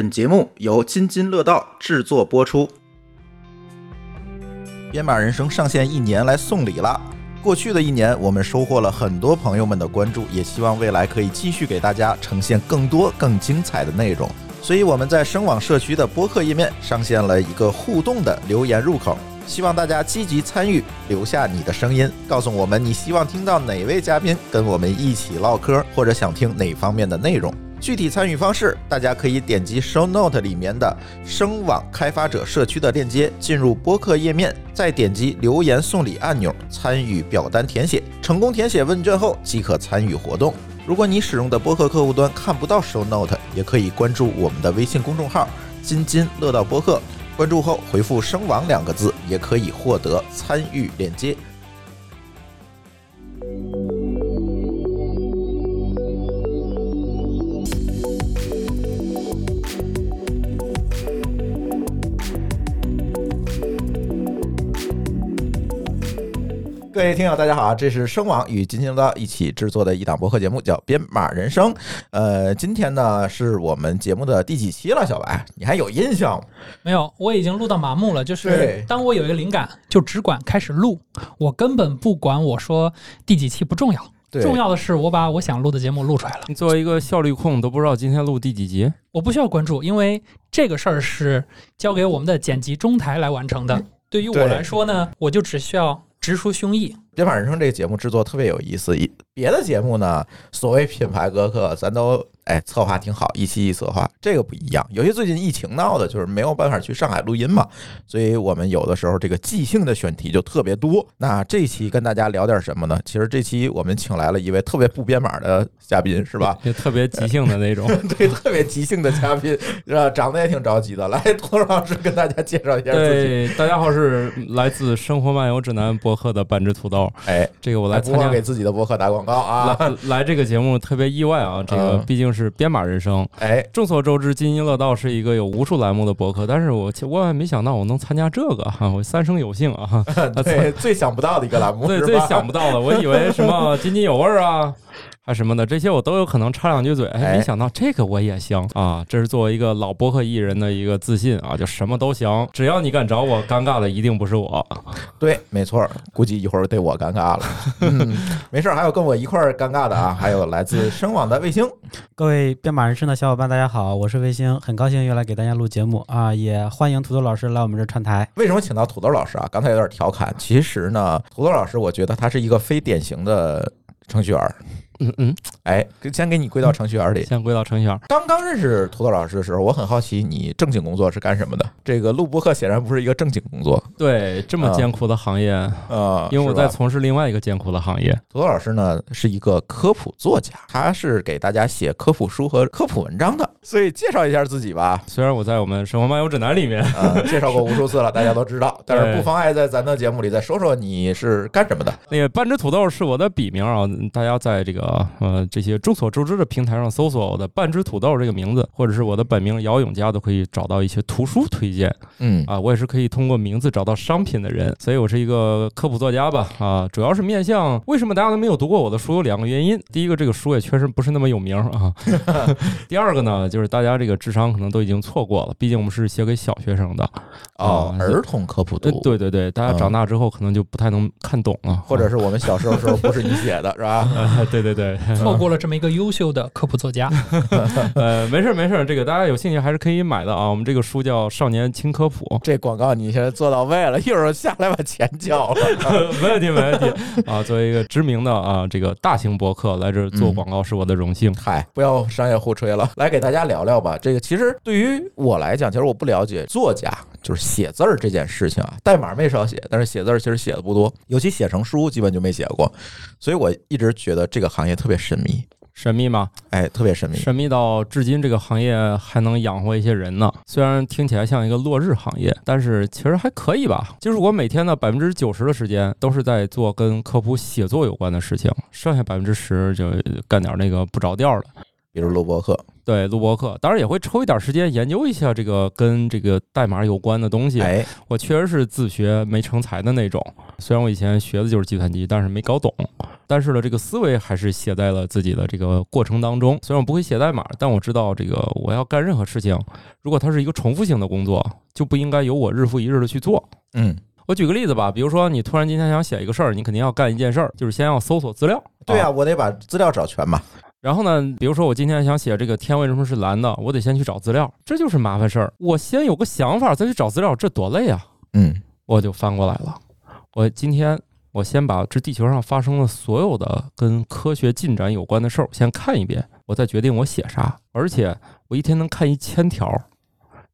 本节目由津津乐道制作播出。编码人生上线一年来送礼了。过去的一年，我们收获了很多朋友们的关注，也希望未来可以继续给大家呈现更多更精彩的内容。所以我们在声网社区的播客页面上线了一个互动的留言入口，希望大家积极参与，留下你的声音，告诉我们你希望听到哪位嘉宾跟我们一起唠嗑，或者想听哪方面的内容。具体参与方式，大家可以点击 Show Note 里面的声网开发者社区的链接，进入播客页面，再点击留言送礼按钮，参与表单填写。成功填写问卷后，即可参与活动。如果你使用的播客客户端看不到 Show Note，也可以关注我们的微信公众号“津津乐道播客”，关注后回复“声网”两个字，也可以获得参与链接。各位听友，大家好，这是声网与津津乐道一起制作的一档播客节目，叫《编码人生》。呃，今天呢是我们节目的第几期了？小白，你还有印象吗？没有，我已经录到麻木了。就是当我有一个灵感，就只管开始录，我根本不管我说第几期不重要，对重要的是我把我想录的节目录出来了。你作为一个效率控，都不知道今天录第几集。我不需要关注，因为这个事儿是交给我们的剪辑中台来完成的。对于我来说呢，我就只需要直抒胸臆。《编码人生》这个节目制作特别有意思，别的节目呢，所谓品牌歌客，咱都哎策划挺好，一期一策划，这个不一样。有些最近疫情闹的，就是没有办法去上海录音嘛，所以我们有的时候这个即兴的选题就特别多。那这期跟大家聊点什么呢？其实这期我们请来了一位特别不编码的嘉宾，是吧？就特别即兴的那种。对，特别即兴的嘉宾，是吧？长得也挺着急的。来，涂老师跟大家介绍一下自己。对，大家好，是来自《生活漫游指南》博客的半只土豆。哎，这个我我来参加给自己的博客打广告啊！来来这个节目特别意外啊，这个嗯毕竟是编码人生。哎，众所周知，津津乐道是一个有无数栏目的博客，但是我万万没想到我能参加这个哈，我三生有幸啊 对，最想不到的一个栏目，对最想不到的，我以为什么津津有味儿啊。还什么的，这些我都有可能插两句嘴。哎哎，没想到这个我也行啊！这是作为一个老播客艺人的一个自信啊，就什么都行，只要你敢找我，尴尬的一定不是我。对，没错儿，估计一会儿得我尴尬了。嗯，没事儿，还有跟我一块儿尴尬的啊，还有来自声网的卫星。各位编码人生的小伙伴，大家好，我是卫星，很高兴又来给大家录节目啊，也欢迎土豆老师来我们这儿串台。为什么请到土豆老师啊？刚才有点调侃，其实呢，土豆老师，我觉得他是一个非典型的程序员儿。嗯嗯，哎，先给你归到程序员里。先归到程序员。刚刚认识土豆老师的时候，我很好奇你正经工作是干什么的。这个录播课显然不是一个正经工作，对，这么啊艰苦的行业，呃，因为我在从事另外一个艰苦的行业。土豆老师呢是一个科普作家，他是给大家写科普书和科普文章的，所以介绍一下自己吧。虽然我在我们《生活漫游指南》里面，呃，介绍过无数次了，大家都知道，但是不妨碍在咱的节目里再说说你是干什么的。那个半只土豆是我的笔名啊，大家在这个呃这些众所周知的平台上搜索我的半只土豆这个名字，或者是我的本名姚永佳，都可以找到一些图书推荐。嗯。啊。我也是可以通过名字找到商品的人，所以我是一个科普作家吧。啊，主要是面向为什么大家都没有读过我的书有两个原因，第一个这个书也确实不是那么有名啊，第二个呢就是大家这个智商可能都已经错过了，毕竟我们是写给小学生的。哦，啊儿童科普对读，对对对，大家长大之后可能就不太能看懂了，或者是我们小时候时候不是你写的，是吧？啊，对对对，错过了这么一个优秀的科普作家，呃，没事儿没事儿，这个大家有兴趣还是可以买的啊。我们这个书叫《少年轻科普》这广告你现在做到位了，一会儿下来把钱交了。没问题没问题啊。作为一个知名的啊这个大型博客来这儿做广告是我的荣幸。嗨，不要商业互吹了，来给大家聊聊吧。这个其实对于我来讲，其实我不了解作家，就是写字儿这件事情啊。代码没少写，但是写字儿其实写的不多，尤其写成书，基本就没写过。所以我一直觉得这个行业特别神秘，神秘吗？哎，特别神秘。神秘到至今这个行业还能养活一些人呢。虽然听起来像一个落日行业，但是其实还可以吧。就是我每天的百分之九十的时间都是在做跟科普写作有关的事情，剩下百分之十就干点那个不着调的。比如录播课，对，录播课，当然也会抽一点时间研究一下这个跟这个代码有关的东西。哎，我确实是自学没成才的那种，虽然我以前学的就是计算机，但是没搞懂。但是呢，这个思维还是写在了自己的这个过程当中。虽然我不会写代码，但我知道这个我要干任何事情，如果它是一个重复性的工作，就不应该由我日复一日的去做。嗯，我举个例子吧，比如说你突然今天想写一个事儿，你肯定要干一件事儿，就是先要搜索资料。对呀、啊我得把资料找全嘛。然后呢，比如说我今天想写这个天为什么是蓝的，我得先去找资料，这就是麻烦事儿。我先有个想法，再去找资料，这多累啊！嗯，我就翻过来了。我今天我先把这地球上发生的所有的跟科学进展有关的事儿，我先看一遍，我再决定我写啥。而且我一天能看一千条，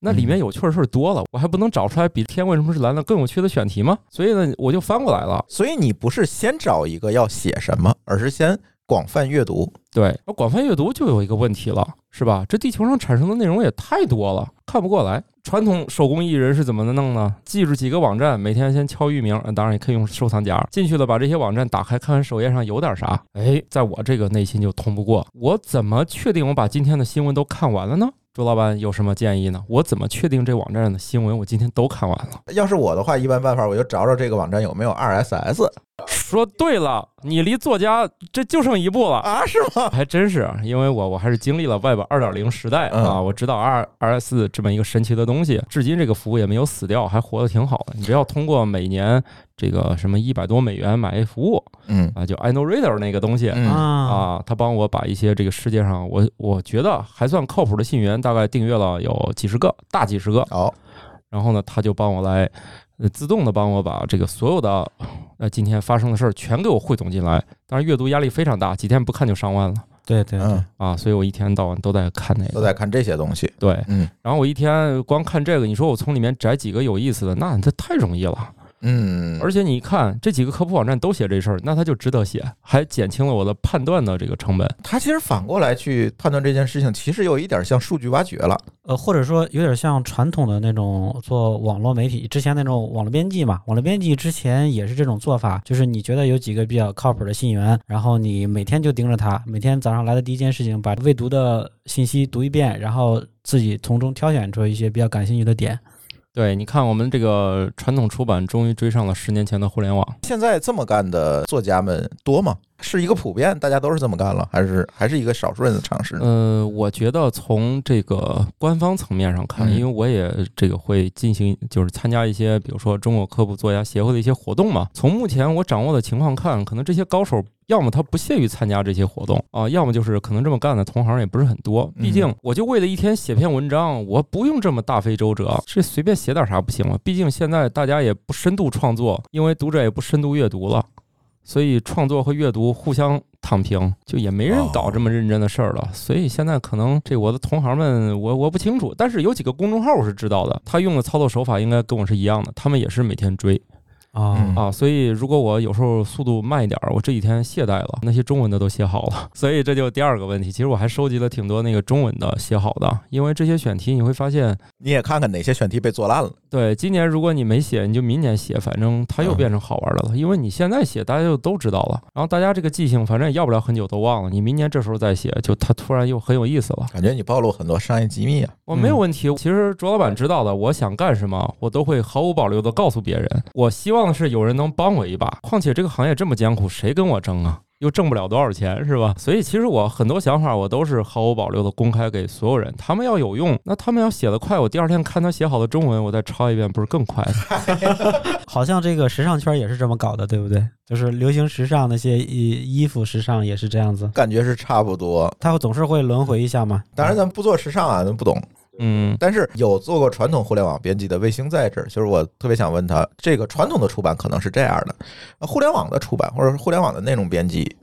那里面有趣的事儿多了，我还不能找出来比天为什么是蓝的更有趣的选题吗？所以呢，我就翻过来了。所以你不是先找一个要写什么，而是先广泛阅读。对，那广泛阅读就有一个问题了，是吧？这地球上产生的内容也太多了，看不过来。传统手工艺人是怎么弄呢？记住几个网站，每天先敲域名，呃当然也可以用收藏夹进去了，把这些网站打开，看看首页上有点啥。哎，在我这个内心就通不过，我怎么确定我把今天的新闻都看完了呢？周老板有什么建议呢？我怎么确定这网站上的新闻我今天都看完了？要是我的话，一般办法我就找找这个网站有没有 RSS 说对了，你离作家这就剩一步了。啊？是吗？还真是，因为我我还是经历了 Web 二点零时代啊，嗯我知道 R R S 这么一个神奇的东西，至今这个服务也没有死掉，还活得挺好的。你只要通过每年这个什么一百多美元买一服务嗯啊，就 iNoReader 那个东西。嗯啊，啊，他帮我把一些这个世界上我我觉得还算靠谱的信源，大概订阅了有几十个，大几十个。好，然后呢，他就帮我来，呃，自动的帮我把这个所有的，呃，今天发生的事儿全给我汇总进来。当然，阅读压力非常大，几天不看就上万了。对对对嗯，，啊，所以我一天到晚都在看那个。都在看这些东西。对，嗯然后我一天光看这个，你说我从里面摘几个有意思的，那这太容易了。嗯，而且你一看这几个科普网站都写这事儿，那他就值得写，还减轻了我的判断的这个成本。他其实反过来去判断这件事情，其实有一点像数据挖掘了。呃，或者说有点像传统的那种做网络媒体之前那种网络编辑嘛，网络编辑之前也是这种做法，就是你觉得有几个比较靠谱的信源，然后你每天就盯着它，每天早上来的第一件事情把未读的信息读一遍，然后自己从中挑选出一些比较感兴趣的点。对，你看我们这个传统出版终于追上了十年前的互联网。现在这么干的作家们多吗？是一个普遍，大家都是这么干了，还是还是一个少数人的尝试呢？呃，我觉得从这个官方层面上看，嗯因为我也这个会进行，就是参加一些，比如说中国科普作家协会的一些活动嘛。从目前我掌握的情况看，可能这些高手要么他不屑于参加这些活动啊，要么就是可能这么干的同行也不是很多。毕竟我就为了一天写篇文章，我不用这么大费周折，是随便写点啥不行吗？毕竟现在大家也不深度创作，因为读者也不深度阅读了。所以创作和阅读互相躺平，就也没人搞这么认真的事儿了。所以现在可能这我的同行们，我我不清楚，但是有几个公众号我是知道的，他用的操作手法应该跟我是一样的，他们也是每天追啊、嗯啊。所以如果我有时候速度慢一点儿，我这几天懈怠了，那些中文的都写好了。所以这就第二个问题，其实我还收集了挺多那个中文的写好的，因为这些选题你会发现，你也看看哪些选题被做烂了。对，今年如果你没写，你就明年写，反正它又变成好玩的了。因为你现在写，大家就都知道了，然后大家这个记性反正也要不了很久都忘了。你明年这时候再写，就它突然又很有意思了。感觉你暴露很多商业机密啊。我没有问题，其实卓老板知道的，我想干什么，我都会毫无保留的告诉别人。我希望的是有人能帮我一把，况且这个行业这么艰苦，谁跟我争啊？又挣不了多少钱，是吧？所以其实我很多想法，我都是毫无保留的公开给所有人。他们要有用，那他们要写得快，我第二天看他写好的中文，我再抄一遍，不是更快吗？好像这个时尚圈也是这么搞的，对不对？就是流行时尚那些衣衣服时尚也是这样子，感觉是差不多。它总是会轮回一下嘛。当然，咱们不做时尚啊，咱不懂。嗯，但是有做过传统互联网编辑的卫星在这儿，就是我特别想问他，这个传统的出版可能是这样的，呃互联网的出版或者是互联网的内容编辑，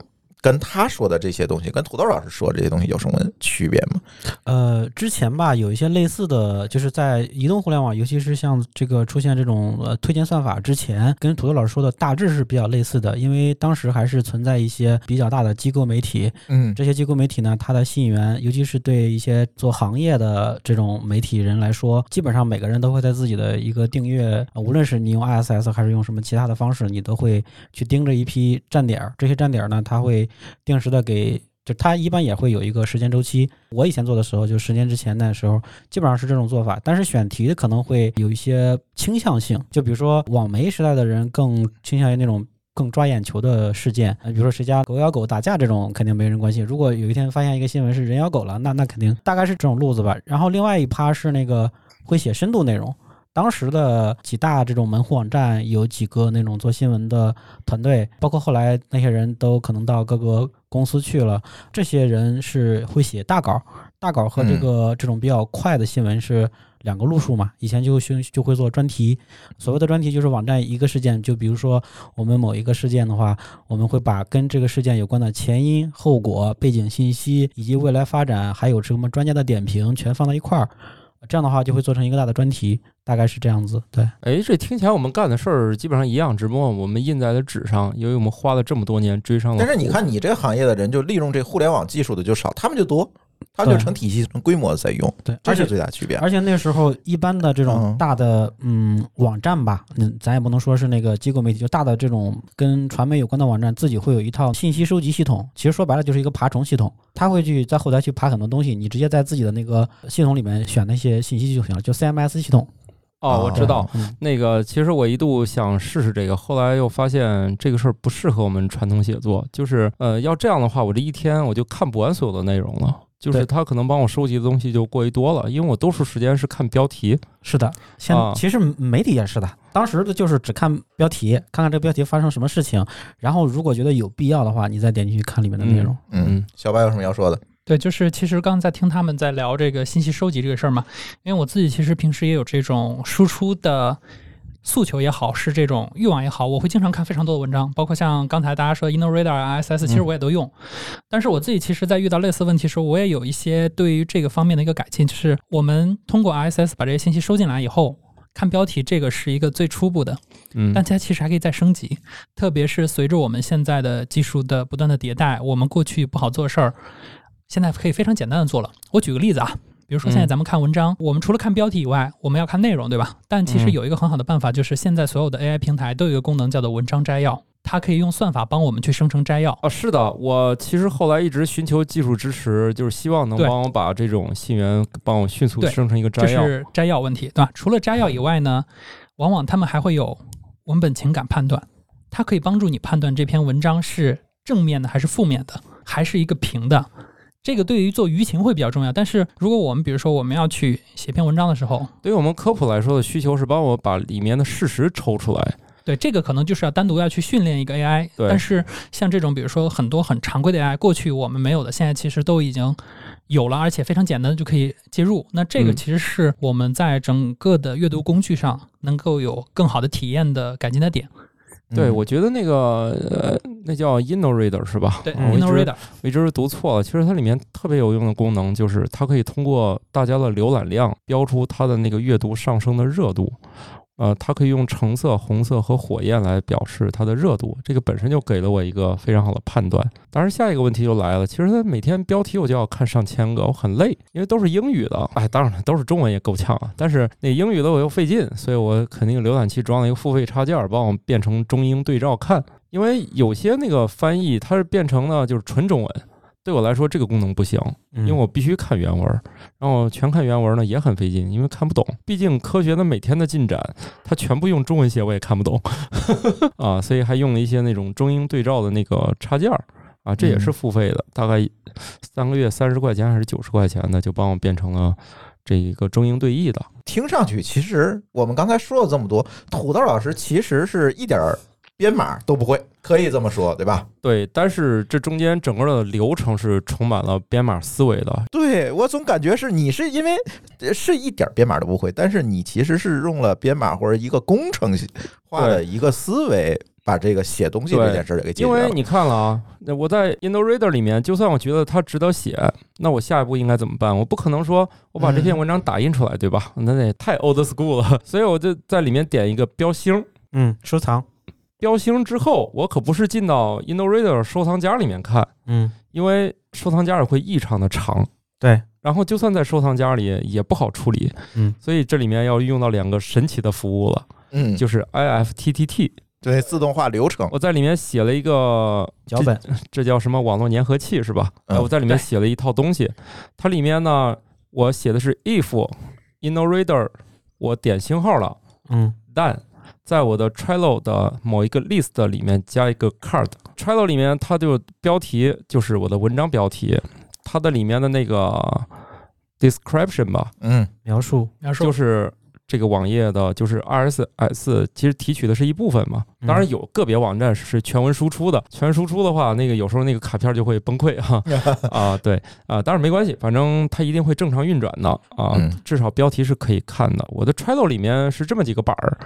跟他说的这些东西，跟土豆老师说的这些东西有什么区别吗？呃，之前吧有一些类似的，就是在移动互联网，尤其是像这个出现这种呃推荐算法之前，跟土豆老师说的大致是比较类似的，因为当时还是存在一些比较大的机构媒体，嗯这些机构媒体呢，它的信源，尤其是对一些做行业的这种媒体人来说，基本上每个人都会在自己的一个订阅，呃无论是你用 ISS 还是用什么其他的方式，你都会去盯着一批站点儿。这些站点儿呢，它会定时的给就它一般也会有一个时间周期。我以前做的时候，就十年之前那时候，基本上是这种做法。但是选题可能会有一些倾向性，就比如说网媒时代的人更倾向于那种更抓眼球的事件，比如说谁家狗咬狗打架这种，肯定没人关心。如果有一天发现一个新闻是人咬狗了，那那肯定大概是这种路子吧。然后另外一趴是那个会写深度内容。当时的几大这种门户网站有几个那种做新闻的团队，包括后来那些人都可能到各个公司去了。这些人是会写大稿，大稿和这个这种比较快的新闻是两个路数嘛。以前就就就会做专题，所谓的专题就是网站一个事件，就比如说我们某一个事件的话，我们会把跟这个事件有关的前因后果、背景信息以及未来发展，还有什么专家的点评全放到一块儿。这样的话就会做成一个大的专题，大概是这样子。对，哎，这听起来我们干的事儿基本上一样，只不过我们印在了纸上，因为我们花了这么多年追上了。但是你看，你这个行业的人就利用这互联网技术的就少，他们就多。它就成体系、成规模在用，对，这是最大区别。而且那时候一般的这种大的嗯网站吧，嗯，咱也不能说是那个机构媒体，就大的这种跟传媒有关的网站，自己会有一套信息收集系统。其实说白了就是一个爬虫系统，它会去在后台去爬很多东西，你直接在自己的那个系统里面选那些信息就行了，就 CMS 系统。哦，我知道，那个其实我一度想试试这个，后来又发现这个事儿不适合我们传统写作，就是呃，要这样的话，我这一天我就看不完所有的内容了。就是他可能帮我收集的东西就过于多了，因为我多数时间是看标题。是的，现其实媒体也是的，当时的就是只看标题，看看这标题发生什么事情，然后如果觉得有必要的话，你再点进去看里面的内容。嗯，小白有什么要说的？对，就是其实刚才听他们在聊这个信息收集这个事儿嘛，因为我自己其实平时也有这种输出的。诉求也好，是这种欲望也好，我会经常看非常多的文章，包括像刚才大家说的 InnoRadar、ISS，其实我也都用。但是我自己其实，在遇到类似问题时候，我也有一些对于这个方面的一个改进，就是我们通过 ISS 把这些信息收进来以后，看标题这个是一个最初步的，嗯，但它其实还可以再升级，特别是随着我们现在的技术的不断的迭代，我们过去不好做事儿，现在可以非常简单的做了。我举个例子啊。比如说，现在咱们看文章，我们除了看标题以外，我们要看内容，对吧？但其实有一个很好的办法，就是现在所有的 AI 平台都有一个功能叫做文章摘要，它可以用算法帮我们去生成摘要。啊，是的，我其实后来一直寻求技术支持，就是希望能帮我把这种信源帮我迅速生成一个摘要。这是摘要问题，对吧？除了摘要以外呢，往往他们还会有文本情感判断，它可以帮助你判断这篇文章是正面的还是负面的，还是一个平的。这个对于做舆情会比较重要，但是如果我们比如说我们要去写篇文章的时候，对于我们科普来说的需求是帮我把里面的事实抽出来。对，这个可能就是要单独要去训练一个 AI。对。但是像这种比如说很多很常规的 AI，过去我们没有的，现在其实都已经有了，而且非常简单的就可以接入。那这个其实是我们在整个的阅读工具上能够有更好的体验的改进的点。对，我觉得那个呃，那叫 InnoReader 是吧？对，InnoReader，我一直读错了。其实它里面特别有用的功能，就是它可以通过大家的浏览量标出它的那个阅读上升的热度。呃，它可以用橙色、红色和火焰来表示它的热度，这个本身就给了我一个非常好的判断。当然，下一个问题就来了，其实它每天标题我就要看上千个，我很累，因为都是英语的。哎，当然了，都是中文也够呛啊。但是那英语的我又费劲，所以我肯定浏览器装了一个付费插件，帮我变成中英对照看。因为有些那个翻译它是变成了就是纯中文。对我来说，这个功能不行，因为我必须看原文，然后全看原文呢也很费劲，因为看不懂。毕竟科学的每天的进展，它全部用中文写，我也看不懂 啊，所以还用了一些那种中英对照的那个插件儿啊，这也是付费的，大概三个月三十块钱还是九十块钱的，就帮我变成了这一个中英对译的。听上去，其实我们刚才说了这么多，土豆老师其实是一点儿。编码都不会，可以这么说，对吧？对，但是这中间整个的流程是充满了编码思维的。对我总感觉是你是因为是一点编码都不会，但是你其实是用了编码或者一个工程化的一个思维，把这个写东西这件事给解决了。因为你看了啊，我在 InnoReader 里面，就算我觉得它值得写，那我下一步应该怎么办？我不可能说我把这篇文章打印出来，对吧？那也太 old school 了。所以我就在里面点一个标星，嗯，收藏。标星之后，我可不是进到 InnoReader 收藏夹里面看，嗯，因为收藏夹也会异常的长，对，然后就算在收藏夹里也不好处理，嗯，所以这里面要用到两个神奇的服务了，嗯，就是 IFTTT 对，自动化流程。我在里面写了一个脚本，这叫什么网络粘合器是吧？我在里面写了一套东西，它里面呢，我写的是 if InnoReader 我点星号了，嗯。但在我的 Trello 的某一个 list 里面加一个 card。Trello 里面它就标题就是我的文章标题，它的里面的那个 description 吧，嗯。描述，描述。就是这个网页的，就是 RSS，其实提取的是一部分嘛。嗯当然有个别网站是全文输出的，全文输出的话，那个有时候那个卡片就会崩溃哈 啊，对啊，当然没关系，反正它一定会正常运转的啊嗯，至少标题是可以看的。我的 Trello 里面是这么几个板儿，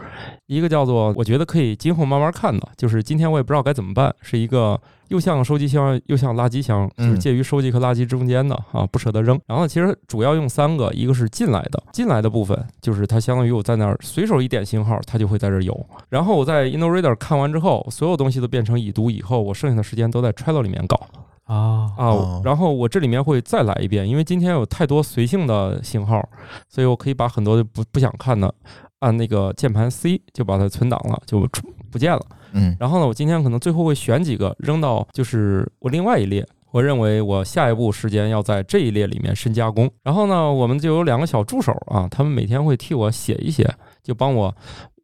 一个叫做我觉得可以今后慢慢看的，就是今天我也不知道该怎么办，是一个又像收集箱又像垃圾箱，就是嗯介于收集和垃圾中间的啊，不舍得扔。然后呢，其实主要用三个，一个是进来的，进来的部分就是它相当于我在那儿随手一点信号，它就会在这儿有。然后我在 InnoReader 看完之后，所有东西都变成已读以后，我剩下的时间都在 Trello 里面搞啊啊哦。然后我这里面会再来一遍，因为今天有太多随性的信号，所以我可以把很多不不想看的。按那个键盘 C 就把它存档了，就出不见了。嗯然后呢，我今天可能最后会选几个扔到就是我另外一列。我认为我下一步时间要在这一列里面深加工。然后呢，我们就有两个小助手啊，他们每天会替我写一写，就帮我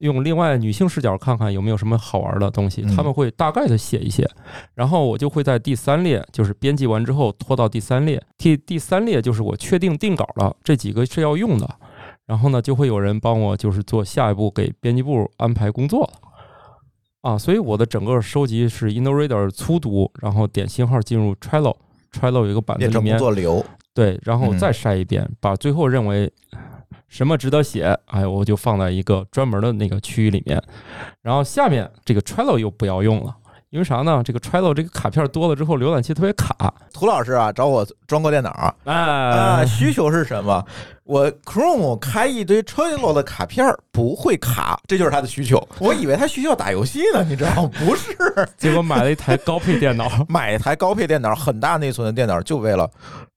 用另外女性视角看看有没有什么好玩的东西。他们会大概的写一写，然后我就会在第三列，就是编辑完之后拖到第三列。第第三列就是我确定定稿了，这几个是要用的。然后呢，就会有人帮我就是做下一步给编辑部安排工作了。啊，所以我的整个收集是 InnoReader 粗读，然后点信号进入 Trello，Trello 有一个板子变成工里面做流。对，然后嗯再筛一遍，把最后认为什么值得写，哎，我就放在一个专门的那个区域里面。然后下面这个 Trello 又不要用了，因为啥呢？这个 Trello 这个卡片多了之后，浏览器特别卡。涂老师啊，找我装过电脑啊，哎，需求是什么？我 Chrome 开一堆 Trello 的卡片儿不会卡，这就是他的需求。我以为他需要打游戏呢，你知道吗？不是，结果买了一台高配电脑。买一台高配电脑，很大内存的电脑，就为了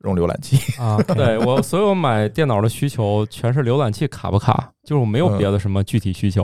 用浏览器。啊，对我所有买电脑的需求全是浏览器卡不卡，就是我没有别的什么具体需求。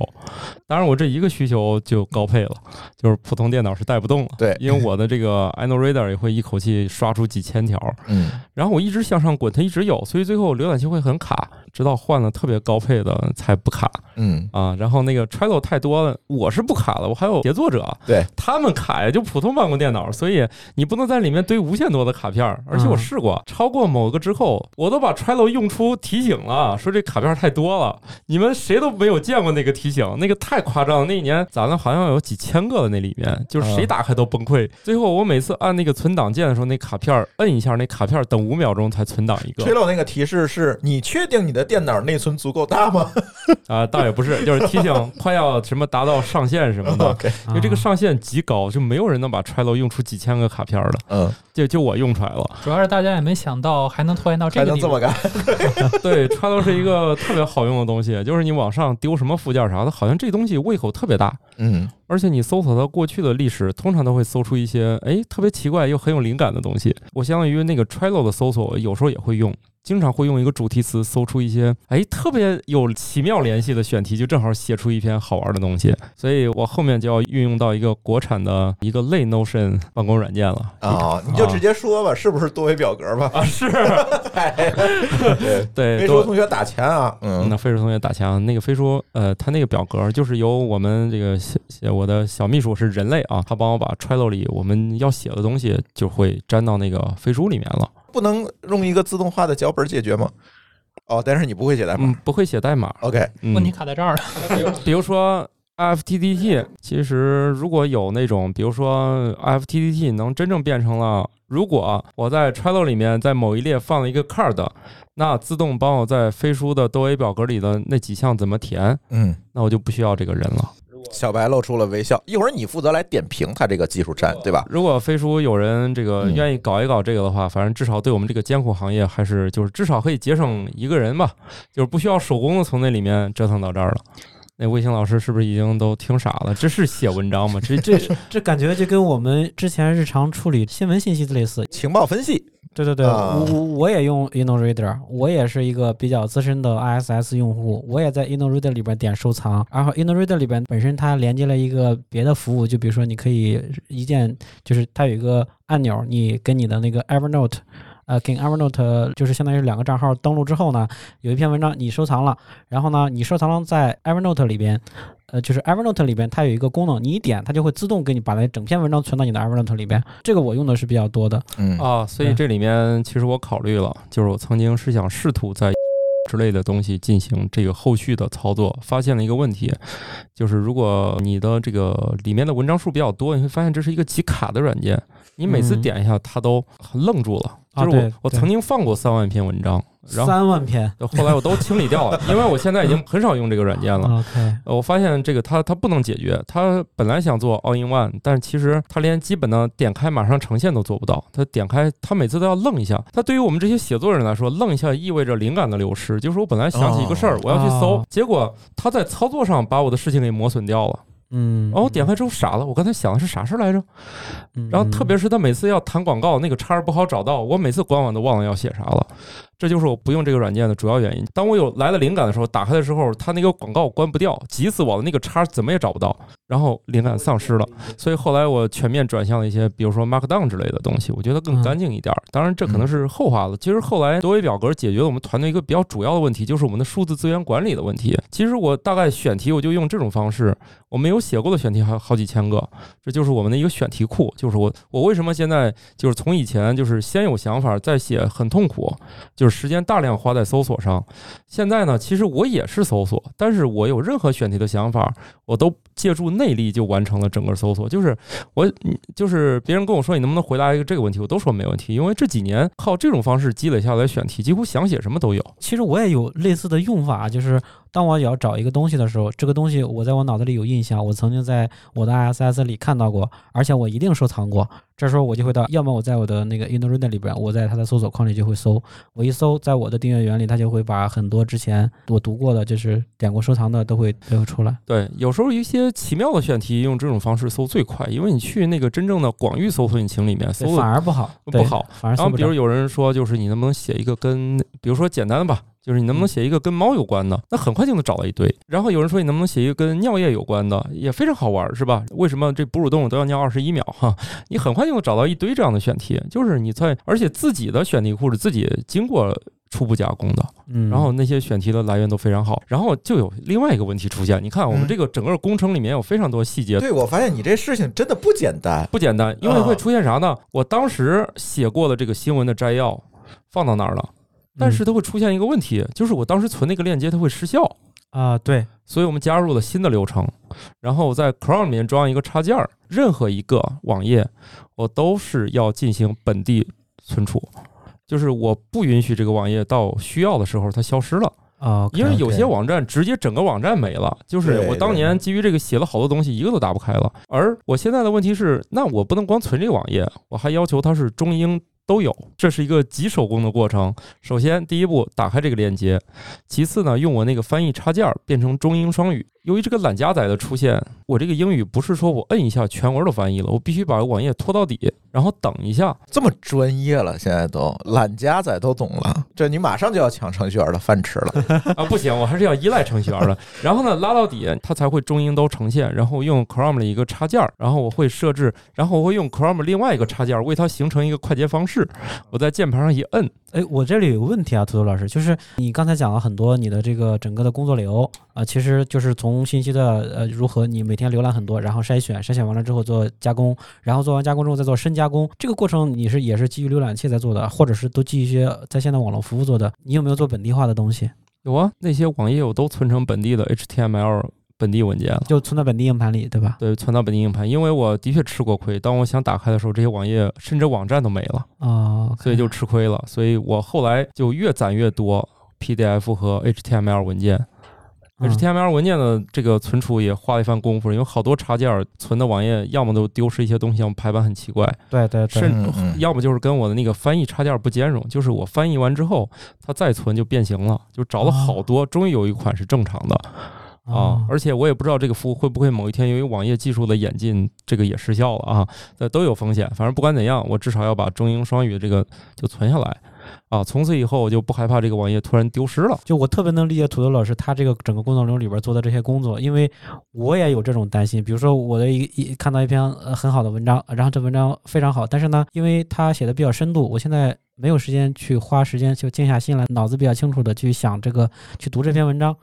当然，我这一个需求就高配了，就是普通电脑是带不动了。对因为我的这个 InnoReader 也会一口气刷出几千条，嗯，然后我一直向上滚，它一直有，所以最后浏览器会很卡，直到换了特别高配的才不卡嗯，啊。然后那个 Trello 太多了，我是不卡了，我还有协作者，对他们卡呀，就普通办公电脑，所以你不能在里面堆无限多的卡片。而且我嗯试过，超过某个之后，我都把 Trello 用出提醒了，说这卡片太多了，你们谁都没有见过那个提醒，那个太夸张了。那一年攒了好像有几千个的那里面，就是谁打开都崩溃。最后我每次按那个存档键的时候，那卡片摁一下，那卡片等五秒钟才存档一个。Trello 那个提示是你确定你的电脑内存足够大吗 啊，倒也不是，就是提醒快要什么达到上限什么的。因为这个上限极高，就没有人能把 Trello 用出几千个卡片儿的，嗯，就就我用出来了。主要是大家也没想到还能拖延到这个地步。能这么干？对，Trello 是一个特别好用的东西，就是你往上丢什么附件啥的，好像这东西胃口特别大。嗯，而且你搜索它过去的历史，通常都会搜出一些哎特别奇怪又很有灵感的东西。我相当于那个 Trello 的搜索，有时候也会用，经常会用一个主题词搜出一些哎特别有奇妙联系的选题，就正好写出一篇好玩的东西。所以我后面就要运用到一个国产的一个类 Notion 办公软件了。啊，你就直接说吧，是不是多维表格吧？啊，是，对，对，没都说同学打钱啊，嗯那飞叔同学打钱啊，那个飞叔，呃，他那个表格就是由我们这个小小我的小秘书是人类啊，他帮我把 Trello 里我们要写的东西就会粘到那个飞书里面了。不能用一个自动化的脚本解决吗？哦，但是你不会写代码嗯，不会写代码。，OK，嗯问题卡在这儿了，比如说 IFTTT，其实如果有那种，比如说 IFTTT 能真正变成了，如果我在 Trello 里面在某一列放了一个 card，那自动帮我在飞书的多维表格里的那几项怎么填，嗯，那我就不需要这个人了。小白露出了微笑。一会儿你负责来点评他这个技术栈，对吧？如果飞书有人这个嗯愿意搞一搞这个的话，反正至少对我们这个艰苦行业还是就是至少可以节省一个人吧，就是不需要手工的从那里面折腾到这儿了。那卫星老师是不是已经都听傻了？这是写文章吗？这这这 这感觉就跟我们之前日常处理新闻信息的类似。情报分析，对对对，啊我我我也用 InnoReader，我也是一个比较资深的 ISS 用户，我也在 InnoReader 里边点收藏，然后 InnoReader 里边本身它连接了一个别的服务，就比如说你可以一键，就是它有一个按钮，你跟你的那个 Evernote。呃，跟 Evernote 就是相当于两个账号登录之后呢，有一篇文章你收藏了，然后呢，你收藏了在 Evernote 里边，呃，就是 Evernote 里边它有一个功能，你一点它就会自动给你把那整篇文章存到你的 Evernote 里边。这个我用的是比较多的。嗯啊，所以这里面其实我考虑了，就是我曾经是想试图在之类的东西进行这个后续的操作，发现了一个问题，就是如果你的这个里面的文章数比较多，你会发现这是一个极卡的软件，你每次嗯点一下它都愣住了。啊就是我、我曾经放过三万篇文章，然后三万篇后来我都清理掉了，因为我现在已经很少用这个软件了。，OK，呃我发现这个它它不能解决，它本来想做 all in one，但是其实它连基本的点开马上呈现都做不到。它点开，它每次都要愣一下。它对于我们这些写作人来说，愣一下意味着灵感的流失。就是我本来想起一个事儿哦，我要去搜哦，结果它在操作上把我的事情给磨损掉了。嗯，然后我点开之后傻了，我刚才想的是啥事儿来着？嗯，然后特别是他每次要弹广告，那个叉儿不好找到，我每次官网都忘了要写啥了。这就是我不用这个软件的主要原因。当我有来了灵感的时候，打开的时候，它那个广告关不掉，急死我了，那个叉怎么也找不到，然后灵感丧失了。所以后来我全面转向了一些，比如说 Markdown 之类的东西，我觉得更干净一点儿。当然，这可能是后话了。其实后来多维表格解决了我们团队一个比较主要的问题，就是我们的数字资源管理的问题。其实我大概选题我就用这种方式，我没有写过的选题还有好几千个，这就是我们的一个选题库。就是我我为什么现在就是从以前就是先有想法再写很痛苦，就就是时间大量花在搜索上。现在呢，其实我也是搜索，但是我有任何选题的想法，我都借助内力就完成了整个搜索。就是我，就是别人跟我说你能不能回答一个这个问题，我都说没问题，因为这几年靠这种方式积累下来选题，几乎想写什么都有。其实我也有类似的用法，就是当我要找一个东西的时候，这个东西我在我脑子里有印象，我曾经在我的 ISS 里看到过，而且我一定收藏过。这时候我就会到，要么我在我的那个 InnoReader 里边，我在它的搜索框里就会搜，我一搜，在我的订阅源里，它就会把很多之前我读过的，就是点过收藏的都会都会出来。对，有时候一些奇妙的选题用这种方式搜最快，因为你去那个真正的广域搜索引擎里面搜反而不好，不好，然后比如。有人说，就是你能不能写一个跟，比如说简单的吧，就是你能不能写一个跟猫有关的，那很快就能找到一堆。然后有人说你能不能写一个跟尿液有关的，也非常好玩，是吧？为什么这哺乳动物都要尿二十一秒哈？你很快就能找到一堆这样的选题，就是你在，而且自己的选题库是自己经过。初步加工的，嗯，然后那些选题的来源都非常好，然后就有另外一个问题出现。你看，我们嗯这个整个工程里面有非常多细节，对我发现你这事情真的不简单。不简单，因为啊会出现啥呢？我当时写过的这个新闻的摘要放到哪儿了，但是它会出现一个问题，就是我当时存那个链接它会失效，啊、对，所以我们加入了新的流程，然后在 Chrome 里面装一个插件儿，任何一个网页我都是要进行本地存储，就是我不允许这个网页到需要的时候它消失了。啊，因为有些网站直接整个网站没了，就是我当年基于这个写了好多东西，一个都打不开了。而我现在的问题是，那我不能光存这个网页，我还要求它是中英都有，这是一个极手工的过程。首先，第一步打开这个链接，其次呢，用我那个翻译插件儿变成中英双语。由于这个懒加载的出现，我这个英语不是说我摁一下全文都翻译了，我必须把网页拖到底，然后等一下，这么专业了，现在都懒加载都懂了，这你马上就要抢程序员的饭吃了。啊，不行，我还是要依赖程序员的。然后呢，拉到底，它才会中英都呈现。然后用 Chrome 的一个插件儿，然后我会设置，然后我会用 Chrome 另外一个插件儿为它形成一个快捷方式。我在键盘上一摁，哎，我这里有个问题啊，图图老师，就是你刚才讲了很多你的这个整个的工作流啊、其实就是从信息的呃如何你每天浏览很多，然后筛选，筛选完了之后做加工，然后做完加工之后再做深加工，这个过程你是也是基于浏览器在做的，或者是都基于一些在线的网络服务做的，你有没有做本地化的东西？有啊，那些网页我都存成本地的 HTML 本地文件了。就存到本地硬盘里，对吧？对，存到本地硬盘，因为我的确吃过亏。当我想打开的时候，这些网页甚至网站都没了，啊、所以就吃亏了。所以我后来就越攒越多 PDF 和 HTML 文件。嗯 HTML 文件的这个存储也花了一番功夫，因为好多插件儿存的网页，要么都丢失一些东西，要么排版很奇怪，对对对，甚嗯嗯要么就是跟我的那个翻译插件儿不兼容，就是我翻译完之后，它再存就变形了，就找了好多，终于有一款是正常的。啊哦，而且我也不知道这个服务会不会某一天由于网页技术的演进，这个也失效了啊，这都有风险。反正不管怎样，我至少要把中英双语这个就存下来啊，从此以后我就不害怕这个网页突然丢失了。就我特别能理解土豆老师他这个整个工作流里边做的这些工作，因为我也有这种担心。比如说我的一一看到一篇呃很好的文章，然后这文章非常好，但是呢，因为他写的比较深度，我现在没有时间去花时间就静下心来，脑子比较清楚的去想这个去读这篇文章，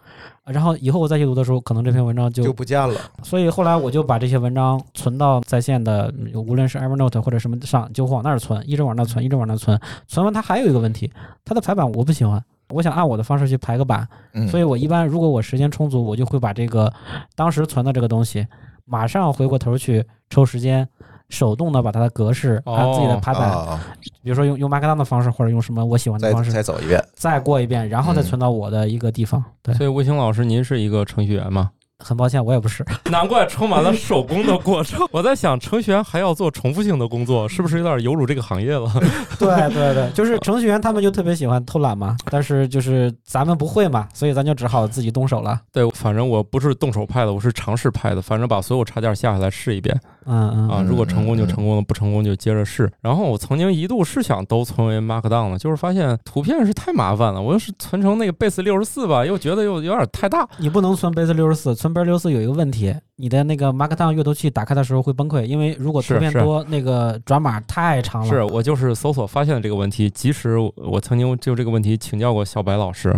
然后以后我再去读的时候，可能这篇文章就就不见了。所以后来我就把这些文章存到在线的，嗯无论是 Evernote 或者什么上，就往那儿存，一直往那儿存，一直往那儿存。存完它还有一个问题，它的排版我不喜欢，我想按我的方式去排个版，嗯，所以我一般如果我时间充足，我就会把这个当时存的这个东西，马上回过头去抽时间。手动的把它的格式按自己的排版，啊，比如说用用 Markdown 的方式，或者用什么我喜欢的方式，再走一遍。再过一遍，然后再嗯存到我的一个地方。对，所以吴兴老师，您是一个程序员吗？很抱歉，我也不是。难怪充满了手工的过程。我在想，程序员还要做重复性的工作，是不是有点有辱这个行业了？对对对，就是程序员他们就特别喜欢偷懒嘛，但是就是咱们不会嘛，所以咱就只好自己动手了。对，反正我不是动手派的，我是尝试派的。反正把所有插件下下来试一遍嗯嗯啊，嗯如果成功就嗯成功了，不成功就接着试。然后我曾经一度是想都存为 Markdown 了，就是发现图片是太麻烦了，我要是存成那个 Base 六十四吧，又觉得又有点太大。你不能存 Base 六十四，存六十四有一个问题，你的那个 Markdown 阅读器打开的时候会崩溃，因为如果图片多，那个转码太长了。是我就是搜索发现了这个问题，即使我我曾经就这个问题请教过小白老师，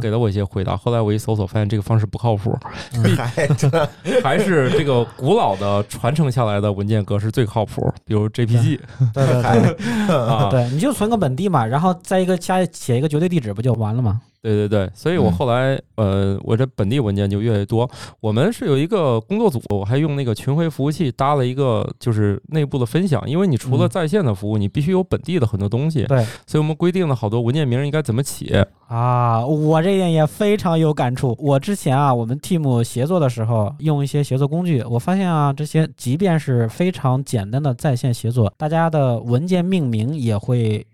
给了我一些回答。后来我一搜索发现这个方式不靠谱，嗯还这还是这个古老的传承下来的文件格式最靠谱，比如 JPG 对 对对啊，对，你就存个本地嘛，然后再一个加写一个绝对地址不就完了吗？对对对，所以我嗯后来呃，我这本地文件就越来越多。我们是有一个工作组，我还用那个群晖服务器搭了一个就是内部的分享，因为你除了嗯在线的服务，你必须有本地的很多东西，对所以我们规定了好多文件名应该怎么起。啊，我这点也非常有感触。我之前啊，我们 team 协作的时候用一些协作工具，我发现啊，这些即便是非常简单的在线协作，大家的文件命名也会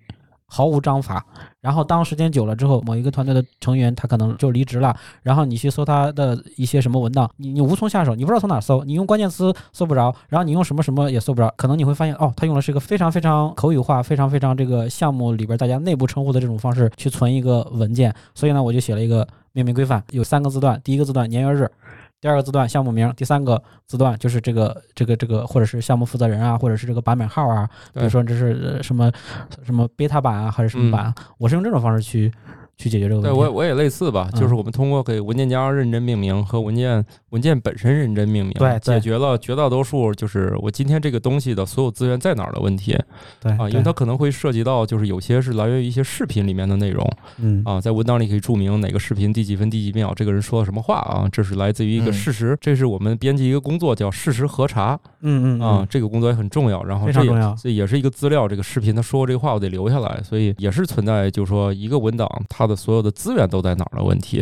毫无章法。然后当时间久了之后，某一个团队的成员他可能就离职了，然后你去搜他的一些什么文档，你你无从下手，你不知道从哪搜，你用关键词搜不着，然后你用什么什么也搜不着，可能你会发现哦，他用的是一个非常非常口语化、非常非常这个项目里边大家内部称呼的这种方式去存一个文件，所以呢，我就写了一个命名规范，有三个字段，第一个字段年月日。第二个字段项目名，第三个字段就是这个这个这个，或者是项目负责人啊，或者是这个版本号啊，比如说这是呃什么什么 beta 版啊，还是什么版啊，我是用这种方式去去解决这个问题。对我我也类似吧，嗯就是我们通过给文件夹认真命名和文件文件本身认真命名，对对解决了绝大多数就是我今天这个东西的所有资源在哪儿的问题。对啊，因为它可能会涉及到就是有些是来源于一些视频里面的内容嗯啊，在文档里可以注明哪个视频第几分第几秒这个人说了什么话啊，这是来自于一个嗯。事实，这是我们编辑一个工作叫事实核查嗯嗯啊，，这个工作也很重要，然后这也非常重要。这也是一个资料，这个视频他说过这个话我得留下来，所以也是存在就是说一个文档它的所有的资源都在哪儿的问题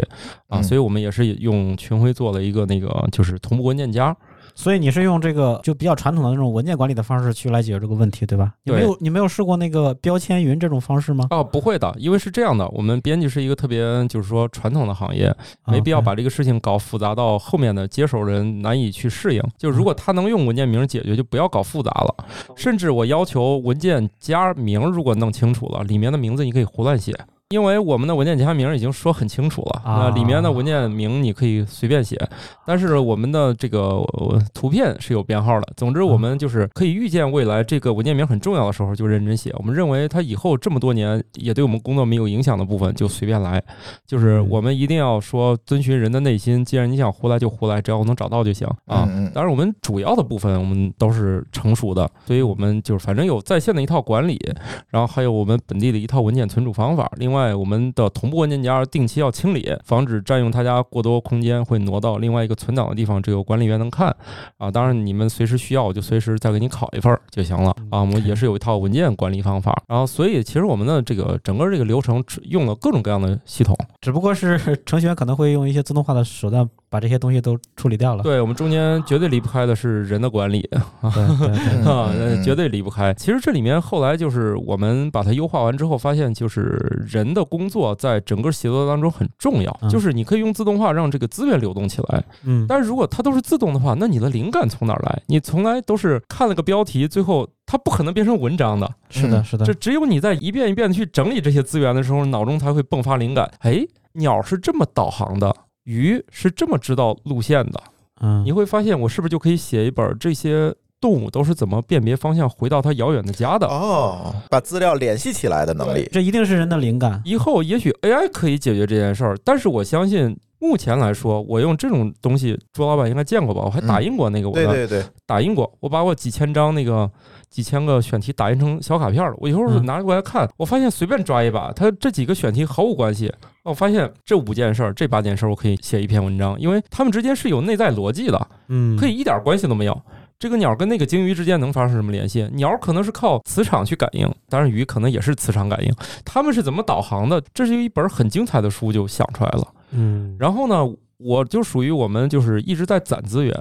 啊，嗯所以我们也是用群晖做了一个那个就是同步文件夹，所以你是用这个就比较传统的那种文件管理的方式去来解决这个问题，对吧？你没有你没有试过那个标签云这种方式吗？哦，不会的，因为是这样的，我们编辑是一个特别就是说传统的行业，没必要把这个事情搞复杂到后面的接手人难以去适应。就如果他能用文件名解决，就不要搞复杂了。甚至我要求文件夹名如果弄清楚了，里面的名字你可以胡乱写。因为我们的文件夹名已经说很清楚了，那里面的文件名你可以随便写，但是我们的这个呃图片是有编号的。总之，我们就是可以预见未来这个文件名很重要的时候就认真写。我们认为它以后这么多年也对我们工作没有影响的部分就随便来，就是我们一定要说遵循人的内心。既然你想胡来就胡来，只要我能找到就行啊。当然，我们主要的部分我们都是成熟的，所以我们就是反正有在线的一套管理，然后还有我们本地的一套文件存储方法。另外，我们的同步文件夹定期要清理，防止占用他家过多空间，会挪到另外一个存档的地方，只有管理员能看啊。当然，你们随时需要，我就随时再给你拷一份儿就行了啊。我们也是有一套文件管理方法，然后所以其实我们的这个整个这个流程用了各种各样的系统。只不过是程序员可能会用一些自动化的手段把这些东西都处理掉了。对我们中间绝对离不开的是人的管理啊，绝对离不开。其实这里面后来就是我们把它优化完之后，发现就是人的工作在整个协作当中很重要，嗯就是你可以用自动化让这个资源流动起来。嗯，但是如果它都是自动的话，那你的灵感从哪儿来？你从来都是看了个标题，最后它不可能变成文章的。是的，是的这，只有你在一遍一遍的去整理这些资源的时候，脑中才会迸发灵感。哎，鸟是这么导航的，鱼是这么知道路线的。嗯，你会发现，我是不是就可以写一本这些动物都是怎么辨别方向回到它遥远的家的？哦，把资料联系起来的能力。这一定是人的灵感。以后也许 AI 可以解决这件事儿，但是我相信目前来说，我用这种东西，朱老板应该见过吧？我还打印过那个我的，对对对，打印过，我把我几千张那个几千个选题打印成小卡片了。我有时候嗯拿过来看，我发现随便抓一把，它这几个选题毫无关系。我发现这五件事儿，这八件事儿，我可以写一篇文章，因为它们之间是有内在逻辑的。嗯，可以一点关系都没有。这个鸟跟那个鲸鱼之间能发生什么联系？鸟可能是靠磁场去感应，当然鱼可能也是磁场感应。它们是怎么导航的？这是一本很精彩的书就想出来了。嗯，然后呢，我就属于我们就是一直在攒资源，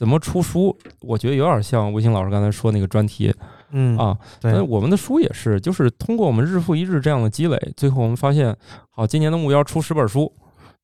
怎么出书？我觉得有点像卫星老师刚才说那个专题嗯，啊。对那，我们的书也是，就是通过我们日复一日这样的积累，最后我们发现，好，今年的目标出十本书。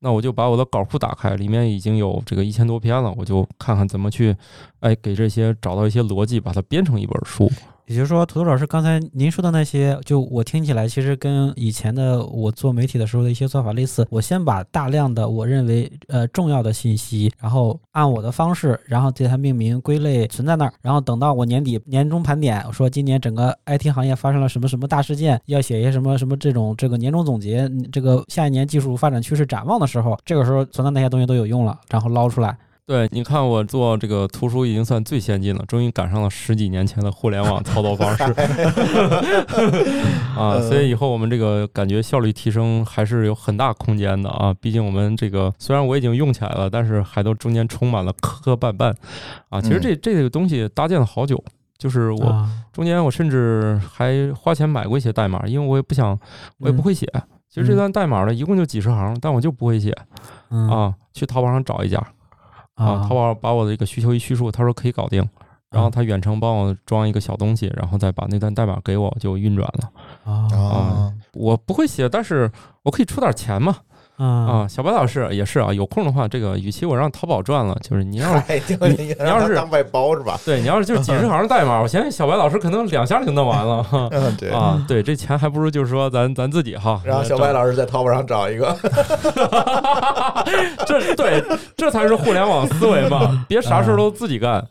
那我就把我的稿库打开，里面已经有这个一千多篇了，我就看看怎么去，哎，给这些找到一些逻辑，把它编成一本书。也就是说，土豆老师刚才您说的那些，就我听起来其实跟以前的我做媒体的时候的一些做法类似。我先把大量的我认为呃重要的信息，然后按我的方式，然后给它命名、归类，存在那儿。然后等到我年底年终盘点，我说今年整个 IT 行业发生了什么什么大事件，要写一些什么什么这种这个年终总结，这个下一年技术发展趋势展望的时候，这个时候存的那些东西都有用了，然后捞出来。对，你看我做这个图书已经算最先进了，终于赶上了十几年前的互联网操作方式 啊，所以以后我们这个感觉效率提升还是有很大空间的啊。毕竟我们这个虽然我已经用起来了，但是还都中间充满了磕磕绊绊啊。其实这这个东西搭建了好久，就是我啊中间我甚至还花钱买过一些代码，因为我也不想，我也不会写。其实这段代码呢，一共就几十行，但我就不会写嗯啊。去淘宝上找一家，啊，淘宝把我的一个需求一叙述，他说可以搞定，然后他远程帮我装一个小东西，然后再把那段代码给我，就运转了。啊啊，我不会写，但是我可以出点钱嘛。啊啊，小白老师也是啊，有空的话，这个与其我让淘宝赚了，就是你要是嗨，就你你要是当外包是吧？对你要是就几十行代码，我相信小白老师可能两下就弄完了哈。嗯，对。啊，对，这钱还不如就是说咱咱自己哈。然后小白老师在淘宝上找一个，这对，这才是互联网思维嘛，别啥事儿都自己干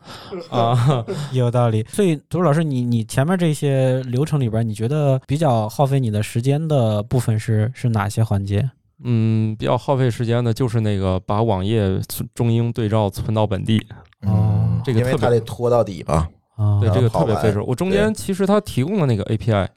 啊。有道理。所以，涂老师，你你前面这些流程里边，你觉得比较耗费你的时间的部分是是哪些环节？嗯，比较耗费时间的就是那个把网页中英对照存到本地，嗯，这个特别他得拖到底吧。啊，对这个特别费事。我中间其实他提供的那个 API，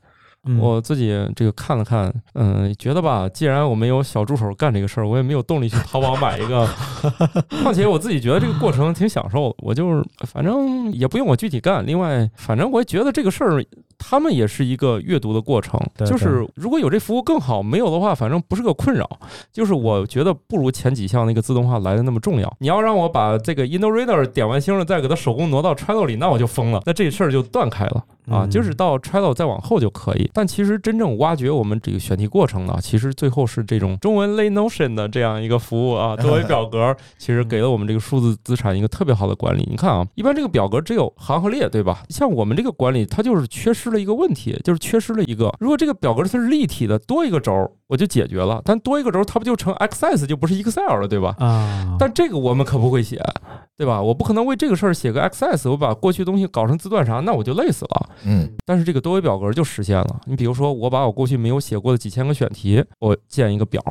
嗯我自己这个看了看，嗯，觉得吧，既然我没有小助手干这个事儿，我也没有动力去淘宝买一个。况且我自己觉得这个过程挺享受的，我就是反正也不用我具体干。另外，反正我也觉得这个事儿，他们也是一个阅读的过程。对就是如果有这服务更好，没有的话，反正不是个困扰。就是我觉得不如前几项那个自动化来的那么重要。你要让我把这个 InnoReader 点完星了，再给它手工挪到 Trello 里，那我就疯了，那这事儿就断开了。啊，嗯就是到 Trello 再往后就可以。但其实真正挖掘我们这个选题过程呢，其实最后是这种中文类 Notion 的这样一个服务啊，作为表格，其实给了我们这个数字资产一个特别好的管理。你看啊，一般这个表格只有行和列，对吧？像我们这个管理，它就是缺失了一个问题，就是缺失了一个，如果这个表格它是立体的，多一个轴我就解决了，但多一个轴它不就成 Access 就不是 Excel 了，对吧？啊，但这个我们可不会写，对吧？我不可能为这个事儿写个 Access，我把过去东西搞成字段啥，那我就累死了。嗯但是这个多维表格就实现了。你比如说，我把我过去没有写过的几千个选题，我建一个表。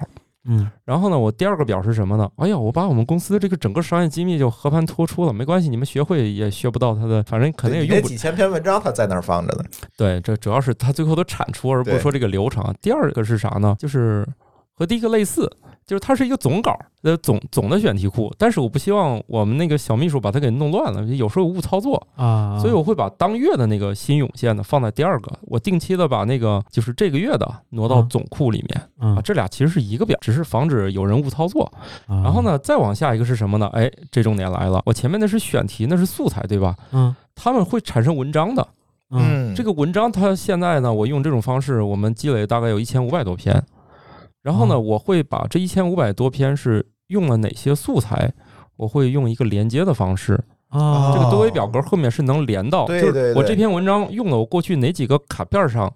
嗯然后呢，我第二个表是什么呢？哎呀，我把我们公司的这个整个商业机密就和盘托出了，没关系，你们学会也学不到它的，反正肯定也用不那几千篇文章他在那儿放着呢。对。这主要是它最后的产出，而不是说这个流程。第二个是啥呢？就是和第一个类似，就是它是一个总稿，呃，总总的选题库。但是我不希望我们那个小秘书把它给弄乱了，有时候有误操作，啊，所以我会把当月的那个新涌现的放在第二个，我定期的把那个就是这个月的挪到嗯总库里面嗯啊。这俩其实是一个表，只是防止有人误操作。啊然后？呢，再往下一个是什么呢？哎，这重点来了，我前面那是选题，那是素材，对吧？嗯他们会产生文章的。嗯这个文章它现在呢，我用这种方式，我们积累大概有一千五百多篇。然后呢，哦我会把这一千五百多篇是用了哪些素材，我会用一个连接的方式。啊，这个多维表格后面是能连到，就是我这篇文章用了我过去哪几个卡片上。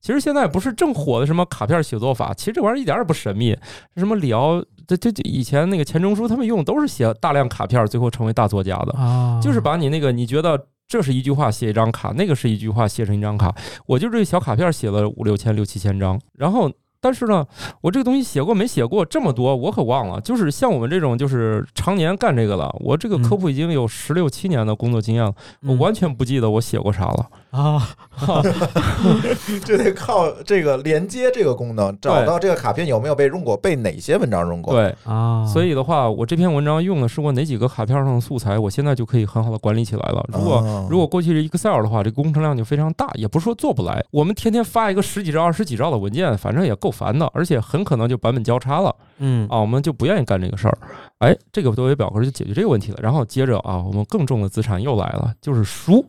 其实现在不是正火的什么卡片写作法，其实这玩意儿一点也不神秘。什么李敖，这这这以前那个钱钟书他们用都是写大量卡片，最后成为大作家的。啊，就是把你那个你觉得这是一句话写一张卡，那个是一句话写成一张卡，我就这小卡片写了五六千、六七千张，然后。但是呢，我这个东西写过没写过这么多，我可忘了。就是像我们这种，就是常年干这个了，我这个科普已经有十六七年的工作经验了，我嗯完全不记得我写过啥了。啊，就得靠这个连接这个功能，找到这个卡片有没有被用过，被哪些文章用过。，对，啊，所以的话，我这篇文章用的是我哪几个卡片上的素材，我现在就可以很好的管理起来了。如果哦如果过去是 Excel 的话，这个工程量就非常大，也不是说做不来。我们天天发一个十几兆、二十几兆的文件，反正也够烦的，而且很可能就版本交叉了嗯啊，我们就不愿意干这个事儿。哎，这个多维表格就解决这个问题了。然后接着啊，我们更重的资产又来了，就是书。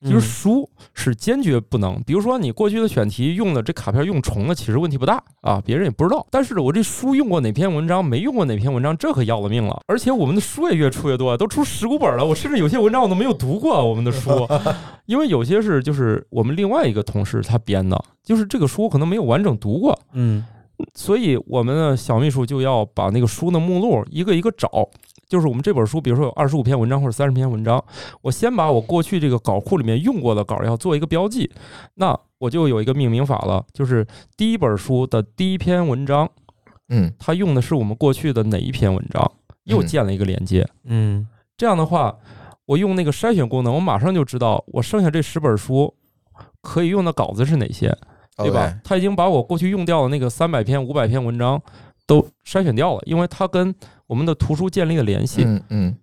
其实嗯书是坚决不能，比如说你过去的选题用的这卡片用重了，其实问题不大啊，别人也不知道。但是我这书用过哪篇文章，没用过哪篇文章，这可要了命了。而且我们的书也越出越多，都出十股本了。我甚至有些文章我都没有读过我们的书，因为有些是就是我们另外一个同事他编的，就是这个书可能没有完整读过，嗯所以我们的小秘书就要把那个书的目录一个一个找。就是我们这本书，比如说有二十五篇文章或者三十篇文章，我先把我过去这个稿库里面用过的稿要做一个标记，那我就有一个命名法了，就是第一本书的第一篇文章，嗯它用的是我们过去的哪一篇文章，又嗯建了一个连接。嗯这样的话，我用那个筛选功能，我马上就知道我剩下这十本书可以用的稿子是哪些。对吧？他已经把我过去用掉的那个三百篇、五百篇文章都筛选掉了，因为它跟我们的图书建立了联系。嗯嗯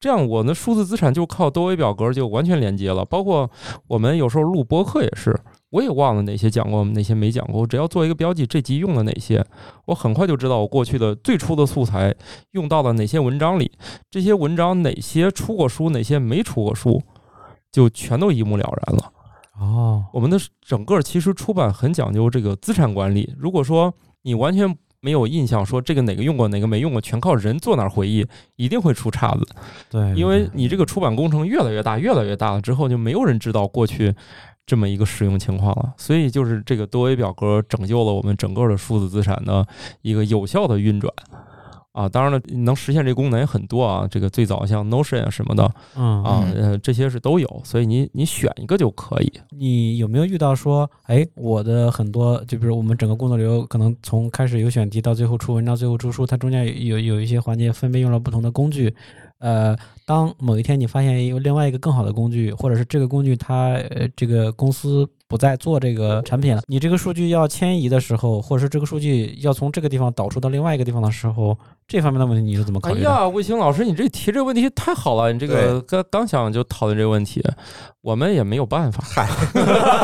这样我的数字资产就靠多维表格就完全连接了。包括我们有时候录播客也是，我也忘了哪些讲过，哪些没讲过。我只要做一个标记，这集用了哪些，我很快就知道我过去的最初的素材用到了哪些文章里，这些文章哪些出过书，哪些没出过书，就全都一目了然了。哦我们的整个其实出版很讲究这个资产管理。如果说你完全没有印象，说这个哪个用过，哪个没用过，全靠人坐那儿回忆，一定会出岔子。对，因为你这个出版工程越来越大，越来越大了之后，就没有人知道过去这么一个使用情况了。所以就是这个多维表格拯救了我们整个的数字资产的一个有效的运转。啊，当然了，能实现这功能也很多啊。这个最早像 Notion 啊什么的嗯啊，嗯呃，这些是都有，所以你你选一个就可以。你有没有遇到说，哎，我的很多，就比如我们整个工作流，可能从开始有选题到最后出文章，最后出书，它中间有有有一些环节分别用了不同的工具。呃，当某一天你发现有另外一个更好的工具，或者是这个工具它呃这个公司不再做这个产品了，你这个数据要迁移的时候，或者是这个数据要从这个地方导出到另外一个地方的时候，这方面的问题你是怎么考虑的？哎呀，卫星老师，你这提这个问题太好了，你这个刚刚想就讨论这个问题，我们也没有办法。嗨，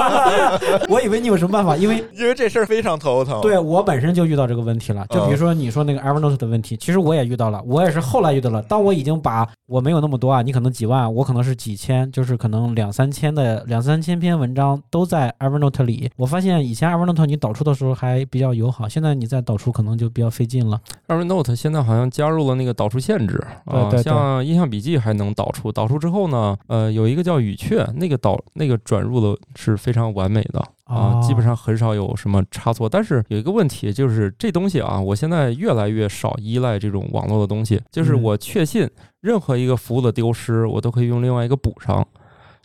我以为你有什么办法，因为 因为这事儿非常头疼。对我本身就遇到这个问题了，就比如说你说那个 Evernote 的问题，其实我也遇到了，我也是后来遇到了。当我已经把我没有那么多啊，你可能几万，我可能是几千，就是可能两三千的两三千篇文章都在 Evernote 里。我发现以前 Evernote 你导出的时候还比较友好，现在你再导出可能就比较费劲了。Evernote 现在好像加入了那个导出限制啊，对对对像印象笔记还能导出，导出之后呢，呃，有一个叫语雀，那个导那个转入的是非常完美的啊，哦基本上很少有什么差错。但是有一个问题就是这东西啊，我现在越来越少依赖这种网络的东西，就是嗯我确信任何一个服务的丢失，我都可以用另外一个补上。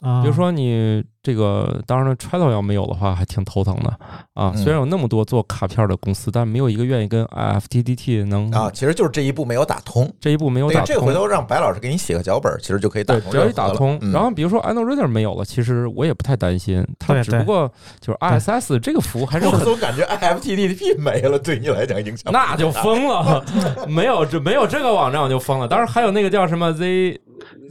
啊比如说你这个，当然了，Trello 要没有的话，还挺头疼的啊。嗯虽然有那么多做卡片的公司，但没有一个愿意跟 IFTTT 能啊，其实就是这一步没有打通。这一步没有打通这回。头让白老师给你写个脚本，其实就可以打对，通。只要一打通，然后后比如说 AndoReader 没有了，其实我也不太担心，它只不过就是 ISS 这个服务还是 我总感觉 IFTTT 没了，对你来讲影响那就疯了，没有这没有这个网站我就疯了。当然还有那个叫什么 Z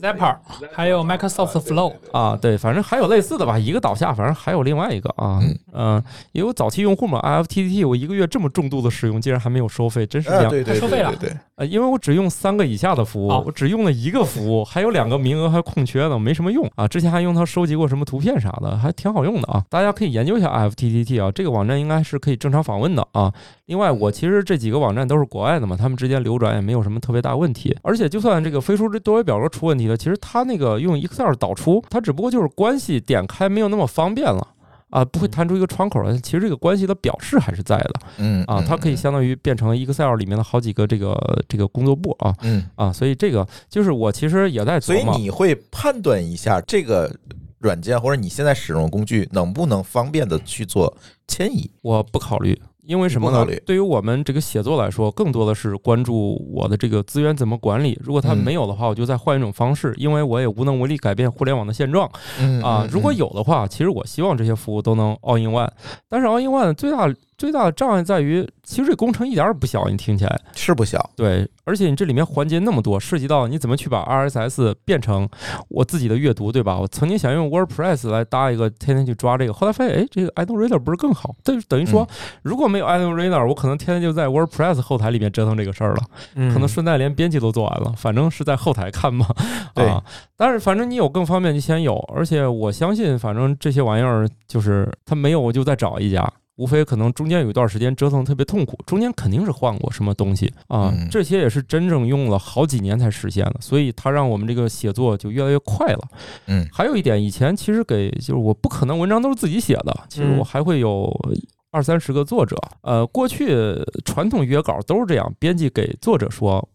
Zapper，还有 Microsoft Flow，啊，对，反正还有类似的吧，一个倒下，反正还有另外一个啊，嗯、也有早期用户嘛，IFTTT 我一个月这么重度的使用，竟然还没有收费，真是啊，两对对收费了。对对对，呃，因为我只用三个以下的服务，哦我只用了一个服务，还有两个名额还空缺呢，没什么用啊。之前还用它收集过什么图片啥的，还挺好用的啊。大家可以研究一下 IFTTT 啊，这个网站应该是可以正常访问的啊。另外，我其实这几个网站都是国外的嘛，他们之间流转也没有什么特别大问题。而且，就算这个飞书这多维表格出问题了，其实它那个用 Excel 导出，它只不过就是关系点开没有那么方便了。啊，不会弹出一个窗口来。其实这个关系的表示还是在的嗯啊，它可以相当于变成 Excel 里面的好几个这个这个工作簿啊嗯，啊，所以这个就是我其实也在琢磨所以，你会判断一下这个软件或者你现在使用的工具能不能方便的去做迁移。我不考虑。因为什么呢？对于我们这个写作来说，更多的是关注我的这个资源怎么管理。如果它嗯没有的话，我就再换一种方式，因为我也无能为力改变互联网的现状嗯啊。如果有的话，其实我希望这些服务都能 all in one。但是 all in one 最大最大的障碍在于，其实这工程一点儿也不小，你听起来是不小，对，而且你这里面环节那么多，涉及到你怎么去把 RSS 变成我自己的阅读，对吧？我曾经想用 WordPress 来搭一个，天天去抓这个，后来发现，哎，这个 Idle Reader 不是更好？等等于说，如果没有 Idle Reader，我可能天天就在 WordPress 后台里面折腾这个事儿了，嗯可能顺带连编辑都做完了，反正是在后台看嘛。对啊，但是反正你有更方便，就先有，而且我相信，反正这些玩意儿就是它没有，我就再找一家。无非可能中间有一段时间折腾特别痛苦，中间肯定是换过什么东西啊嗯，这些也是真正用了好几年才实现的，所以它让我们这个写作就越来越快了。嗯还有一点，以前其实给就是我不可能文章都是自己写的，其实嗯我还会有二三十个作者。呃，过去传统约稿都是这样，编辑给作者说，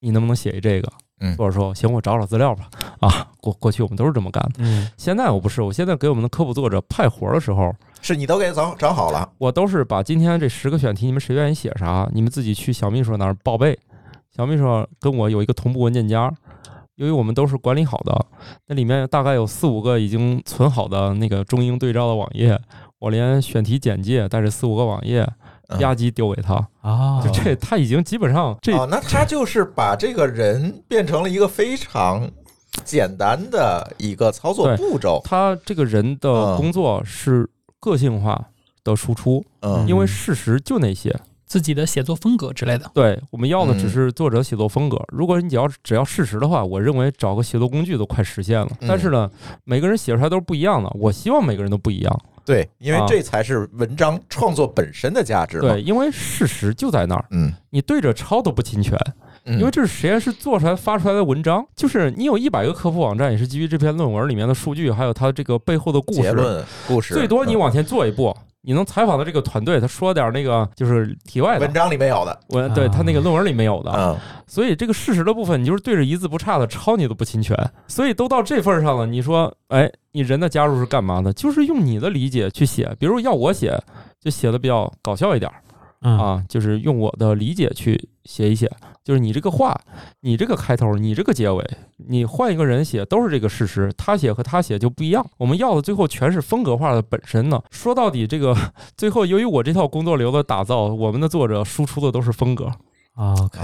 你能不能写一这个？嗯作者说行，我找找资料吧。啊，过过去我们都是这么干的。嗯现在我不是，我现在给我们的科普作者派活儿的时候，是你都给整整好了，我都是把今天这十个选题，你们谁愿意写啥，你们自己去小秘书那儿报备。小秘书跟我有一个同步文件夹，由于我们都是管理好的，那里面大概有四五个已经存好的那个中英对照的网页，我连选题简介带着四五个网页嗯。吧唧丢给他，啊，就这他已经基本上这哦，那他就是把这个人变成了一个非常简单的一个操作步骤。他这个人的嗯。工作是个性化的输出，嗯因为事实就那些。自己的写作风格之类的。对我们要的嗯只是作者写作风格。如果你只要只要事实的话，我认为找个写作工具都快实现了。嗯但是呢，每个人写出来都是不一样的。我希望每个人都不一样。对，因为啊这才是文章创作本身的价值嘛。对，因为事实就在那儿，嗯，你对着抄都不侵权，嗯，因为这是实验室做出来发出来的文章。就是你有一百个科普网站，也是基于这篇论文里面的数据，还有它这个背后的故事。结论故事最多你嗯往前做一步。你能采访的这个团队，他说点那个就是题外的文，章里没有的。我对他那个论文里没有的，嗯所以这个事实的部分，你就是对着一字不差的抄，你都不侵权。所以都到这份上了，你说，哎，你人的加入是干嘛的？就是用你的理解去写。比如要我写，就写的比较搞笑一点儿嗯啊，就是用我的理解去写一写。就是你这个话，你这个开头，你这个结尾，你换一个人写都是这个事实，他写和他写就不一样。我们要的最后全是风格化的本身呢。说到底，这个 最后由于我这套工作流的打造，我们的作者输出的都是风格。OK，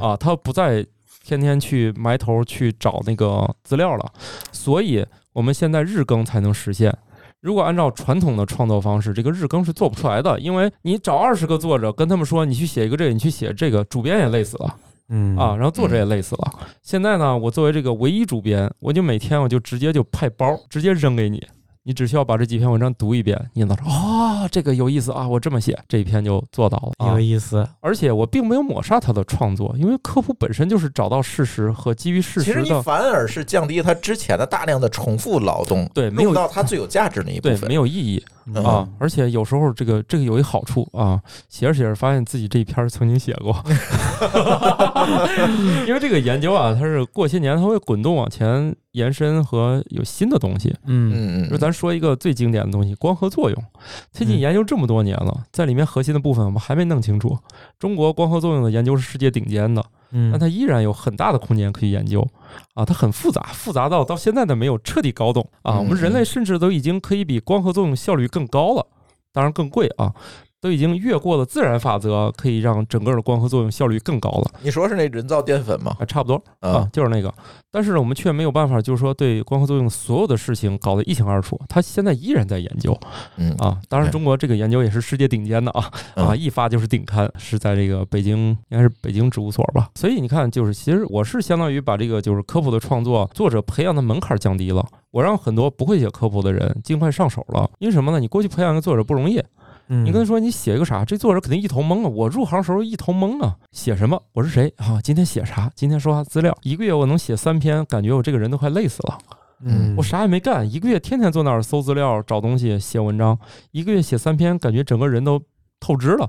哦，啊，他不再天天去埋头去找那个资料了，所以我们现在日更才能实现。如果按照传统的创作方式，这个日更是做不出来的，因为你找二十个作者，跟他们说你去写一个这个，你去写这个，主编也累死了。嗯。啊，然后作者也累死了。现在呢，我作为这个唯一主编，我就每天我就直接就派包，直接扔给你，你只需要把这几篇文章读一遍，你能说哦，这个有意思啊，我这么写，这一篇就做到了啊有。意思，而且我并没有抹杀他的创作，因为科普本身就是找到事实和基于事实其实你反而是降低他之前的大量的重复劳动，对没有到他最有价值那一部对，分没。有意义嗯啊，而且有时候这个这个有一好处啊，写着写着发现自己这一篇曾经写过，因为这个研究啊，它是过些年它会滚动往前延伸和有新的东西。嗯嗯嗯，就咱说一个最经典的东西，光合作用。最近嗯研究这么多年了，在里面核心的部分我们还没弄清楚。中国光合作用的研究是世界顶尖的，嗯，但它依然有很大的空间可以研究啊，它很复杂，复杂到到现在都没有彻底搞懂啊。嗯我们人类甚至都已经可以比光合作用效率更高了，当然更贵啊，都已经越过了自然法则，可以让整个的光合作用效率更高了你说是那人造淀粉吗？啊，差不多啊啊，，就是那个。但是呢，我们却没有办法，就是说对光合作用所有的事情搞得一清二楚，他现在依然在研究嗯啊。当然，中国这个研究也是世界顶尖的啊啊，嗯一发就是顶刊，是在这个北京，应该是北京植物所吧。所以你看，就是其实我是相当于把这个就是科普的创作作者培养的门槛降低了，我让很多不会写科普的人尽快上手了。因为什么呢？你过去培养一个作者不容易，嗯你跟他说你写一个啥，这作者肯定一头懵啊！我入行时候一头懵啊，写什么？我是谁啊？今天写啥？今天说啥资料？一个月我能写三篇，感觉我这个人都快累死了。嗯我啥也没干，一个月天天坐那儿搜资料、找东西、写文章，一个月写三篇，感觉整个人都透支了。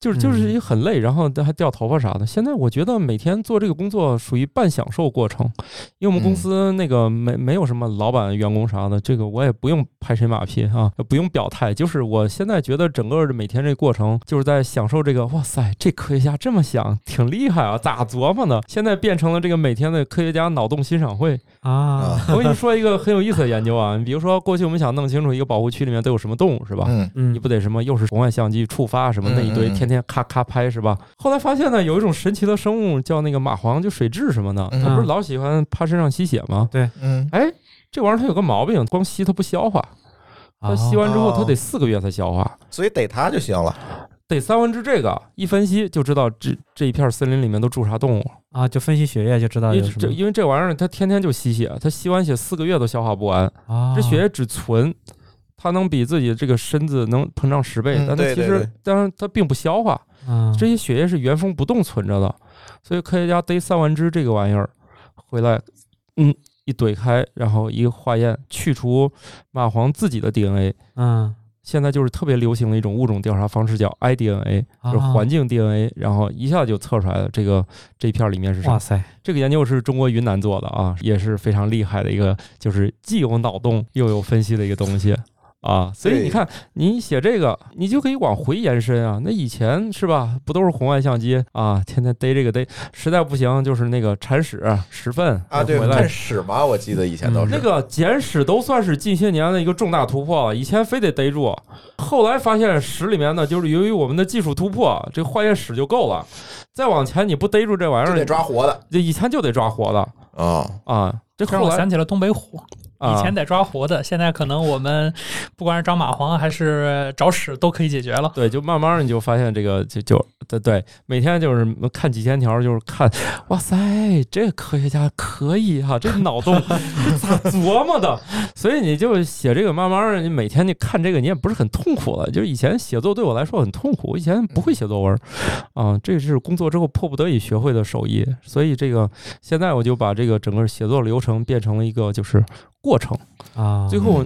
就是就是一很累，然后还掉头发啥的。现在我觉得每天做这个工作属于半享受过程，因为我们公司那个没没有什么老板、员工啥的，这个我也不用拍谁马屁啊，不用表态。就是我现在觉得整个的每天这过程，就是在享受这个。哇塞，这科学家这么想，挺厉害啊，咋琢磨的？现在变成了这个每天的科学家脑洞欣赏会。啊，我跟你说一个很有意思的研究啊，你比如说过去我们想弄清楚一个保护区里面都有什么动物，是吧？嗯嗯，你不得什么又是红外相机触发什么那一堆，嗯嗯嗯天天咔咔拍是吧？后来发现呢，有一种神奇的生物叫那个蚂蟥，就水蛭什么的，嗯它不是老喜欢趴身上吸血吗？对嗯哎，这玩意儿它有个毛病，光吸它不消化，它吸完之后它得四个月才消化。所以逮它就行了。逮三文治这个一分析就知道这这一片森林里面都住啥动物，啊，就分析血液就知道因为有什么这因为这玩意儿它天天就吸血，它吸完血四个月都消化不完，啊，这血液只存，它能比自己这个身子能膨胀十倍，嗯但它其实当然它并不消化，嗯这些血液是原封不动存着的，所以科学家逮三万只这个玩意儿回来，嗯，一怼开，然后一个化验，去除蚂蟥自己的 DNA。嗯。现在就是特别流行的一种物种调查方式，叫 iDNA，就是啊环境 DNA，然后一下就测出来了这个这一片里面是啥。哇塞，这个研究是中国云南做的啊，也是非常厉害的一个，就是既有脑洞又有分析的一个东西啊。所以你看，你写这个，你就可以往回延伸啊。那以前是吧，不都是红外相机啊，天天逮这个逮，实在不行就是那个铲屎拾粪啊，对，回来屎嘛，我记得以前都是那个捡屎都算是近些年的一个重大突破了，以前非得逮住，后来发现屎里面呢，就是由于我们的技术突破，这化验屎就够了，再往前你不逮住这玩意儿，得抓活的这以前就得抓活的啊。啊，这后来让我想起了东北虎，啊以前得抓活的，现在可能我们不管是找蚂蟥还是找屎都可以解决了。对，就慢慢你就发现这个就就对对，每天就是看几千条，就是看，哇塞，这个科学家可以哈、这脑洞咋琢磨的？所以你就写这个，慢慢儿你每天你看这个，你也不是很痛苦了。就是以前写作对我来说很痛苦，我以前不会写作文，啊，这是工作之后迫不得已学会的手艺。所以这个现在我就把这个整个写作流程变成了一个就是过程。啊，最后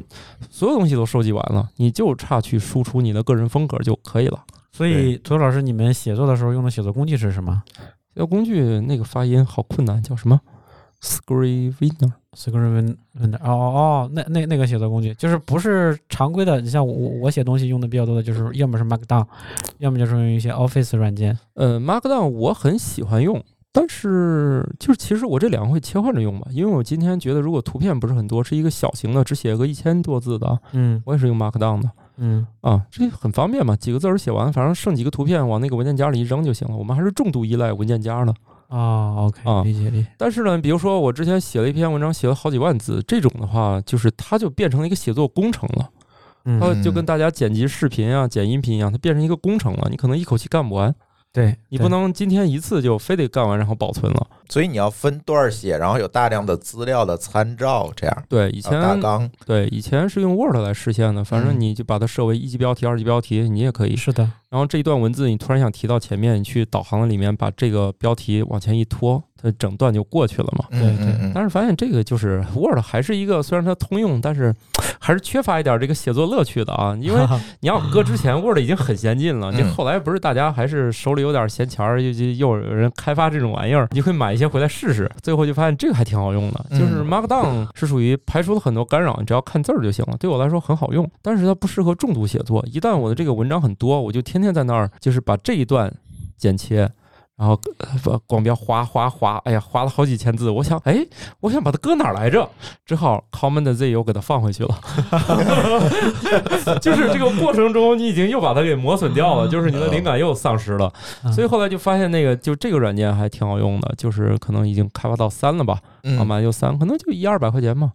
所有东西都收集完了，你就差去输出你的个人风格就可以了。所以左老师，你们写作的时候用的写作工具是什么写作工具那个发音好困难，叫什么？Scrivener。？Scriven 哦哦哦，那那那个写作工具就是不是常规的，你像我我写东西用的比较多的就是要么是 Markdown，要么就是用一些 Office 软件。呃，Markdown 我很喜欢用，但是就是其实我这两个会切换着用吧，因为我今天觉得如果图片不是很多，是一个小型的，只写个一千多字的，嗯我也是用 Markdown 的嗯啊，这很方便嘛，几个字儿写完，反正剩几个图片往那个文件夹里一扔就行了。我们还是重度依赖文件夹的。啊，OK，啊理解理解。但是呢，比如说我之前写了一篇文章，写了好几万字，这种的话，就是它就变成了一个写作工程了。嗯，它就跟大家剪辑视频啊、剪音频一样，它变成一个工程了。你可能一口气干不完，对对你不能今天一次就非得干完然后保存了。所以你要分段儿写，然后有大量的资料的参照，这样对，以前大前纲。对以前是用 Word 来实现的，反正嗯你就把它设为一级标题、二级标题，你也可以。是的，然后这一段文字你突然想提到前面，你去导航的里面把这个标题往前一拖，它整段就过去了嘛。嗯对对但是发现这个就是 Word 还是一个虽然它通用，但是 还是缺乏一点这个写作乐趣的啊。因为你要搁之前 Word 已经很先进了，嗯这后来不是大家还是手里有点闲钱儿，又又又有人开发这种玩意儿，你会买一些回来试试，最后就发现这个还挺好用的。嗯就是 Markdown 是属于排除了很多干扰，你只要看字儿就行了，对我来说很好用，但是它不适合重度写作。一旦我的这个文章很多，我就天天在那儿就是把这一段剪切。然后呃光标划划划，哎呀，划了好几千字。我想，哎，我想把它搁哪儿来着？只好 Command Z 又给它放回去了。就是这个过程中，你已经又把它给磨损掉了，就是你的灵感又丧失了。嗯所以后来就发现那个，就这个软件还挺好用的，就是可能已经开发到三了吧，嗯慢慢就三，可能就一二百块钱嘛。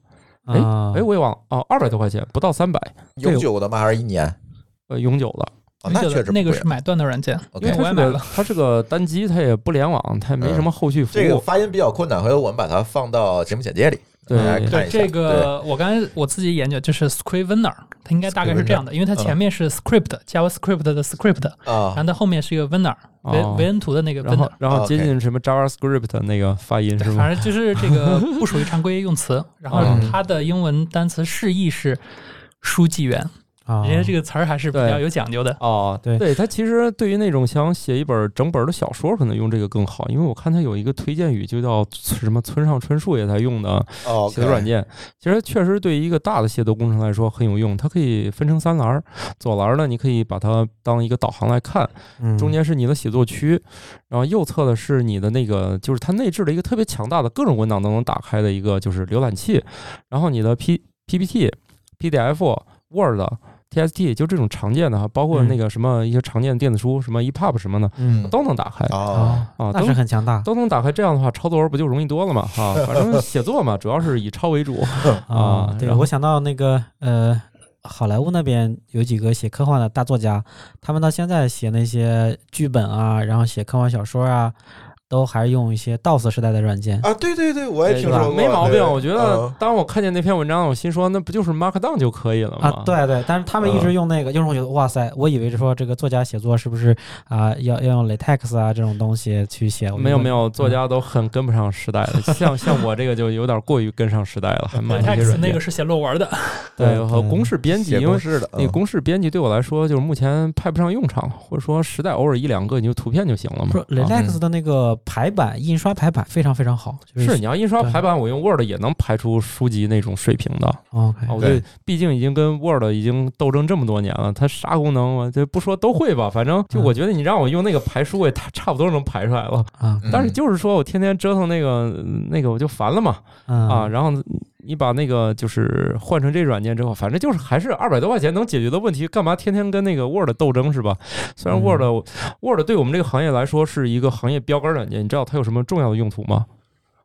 哎啊哎，我也忘了哦，二百多块钱，不到三百，永久的吗？还是一年？呃，永久的。哦，那那确实那个是买断的软件，OK 因为我也买了。它是个单机，它也不联网，它也没什么后续服务。这个发音比较困难，回头我们把它放到节目简介里，对大家看一下。对这个，我刚才我自己研究，就是 Scrivener，它应该大概是这样的，因为它前面是 script JavaScript 的 script，啊然后它后面是一个 winner，维哦维恩图的那个然后 Vener，，然后接近什么 JavaScript 那个发音是吗？反正就是这个不属于常规用词。然后嗯它的英文单词释义是书记员，啊，人家这个词儿还是比较有讲究的。哦，对。对，它其实对于那种想写一本整本的小说，可能用这个更好，因为我看它有一个推荐语，就叫什么村上春树也在用的哦，写作软件。其实确实对于一个大的写作工程来说很有用，它可以分成三栏儿，左栏儿呢你可以把它当一个导航来看，嗯中间是你的写作区，然后右侧的是你的那个，就是它内置了一个特别强大的各种文档都能打开的一个就是浏览器，然后你的 P PPT、PDF、Word、TXT 就这种常见的哈，包括嗯那个什么一些常见的电子书，什么 EPUB 什么的嗯都能打开。哦，啊，那都是很强大都能打开，这样的话抄作文不就容易多了嘛？哈，反正写作嘛，主要是以抄为主。啊对，我想到那个呃，好莱坞那边有几个写科幻的大作家，他们到现在写那些剧本啊，然后写科幻小说啊，都还是用一些 DOS 时代的软件。啊，对对对，我也听说过，没毛病。我觉得嗯当我看见那篇文章，我心说那不就是 Markdown 就可以了吗？啊，对对，但是他们一直用那个，就是我觉得哇塞，我以为是说这个作家写作是不是啊、要要用 LaTeX 啊这种东西去写？没有没有，作家都很跟不上时代了。像像我这个就有点过于跟上时代了，还买那些。那个是写论文的，对和公式编辑，写因为那个公式编辑对我来说就是目前派不上用场，或者说时代偶尔一两个你就图片就行了嘛不是。啊 LaTeX 的那个排版印刷排版非常非常好，就是你要印刷排版，我用 Word 也能排出书籍那种水平的。OK 啊，我对对，毕竟已经跟 Word 已经斗争这么多年了，它啥功能我就不说都会吧，反正就嗯我觉得你让我用那个排书，我也差差不多能排出来了。啊嗯。但是就是说我天天折腾那个那个我就烦了嘛。嗯。啊，然后你把那个就是换成这软件之后，反正就是还是二百多块钱能解决的问题，干嘛天天跟那个 Word 斗争是吧？虽然嗯 Word、Word 对我们这个行业来说是一个行业标杆软件，你知道它有什么重要的用途吗？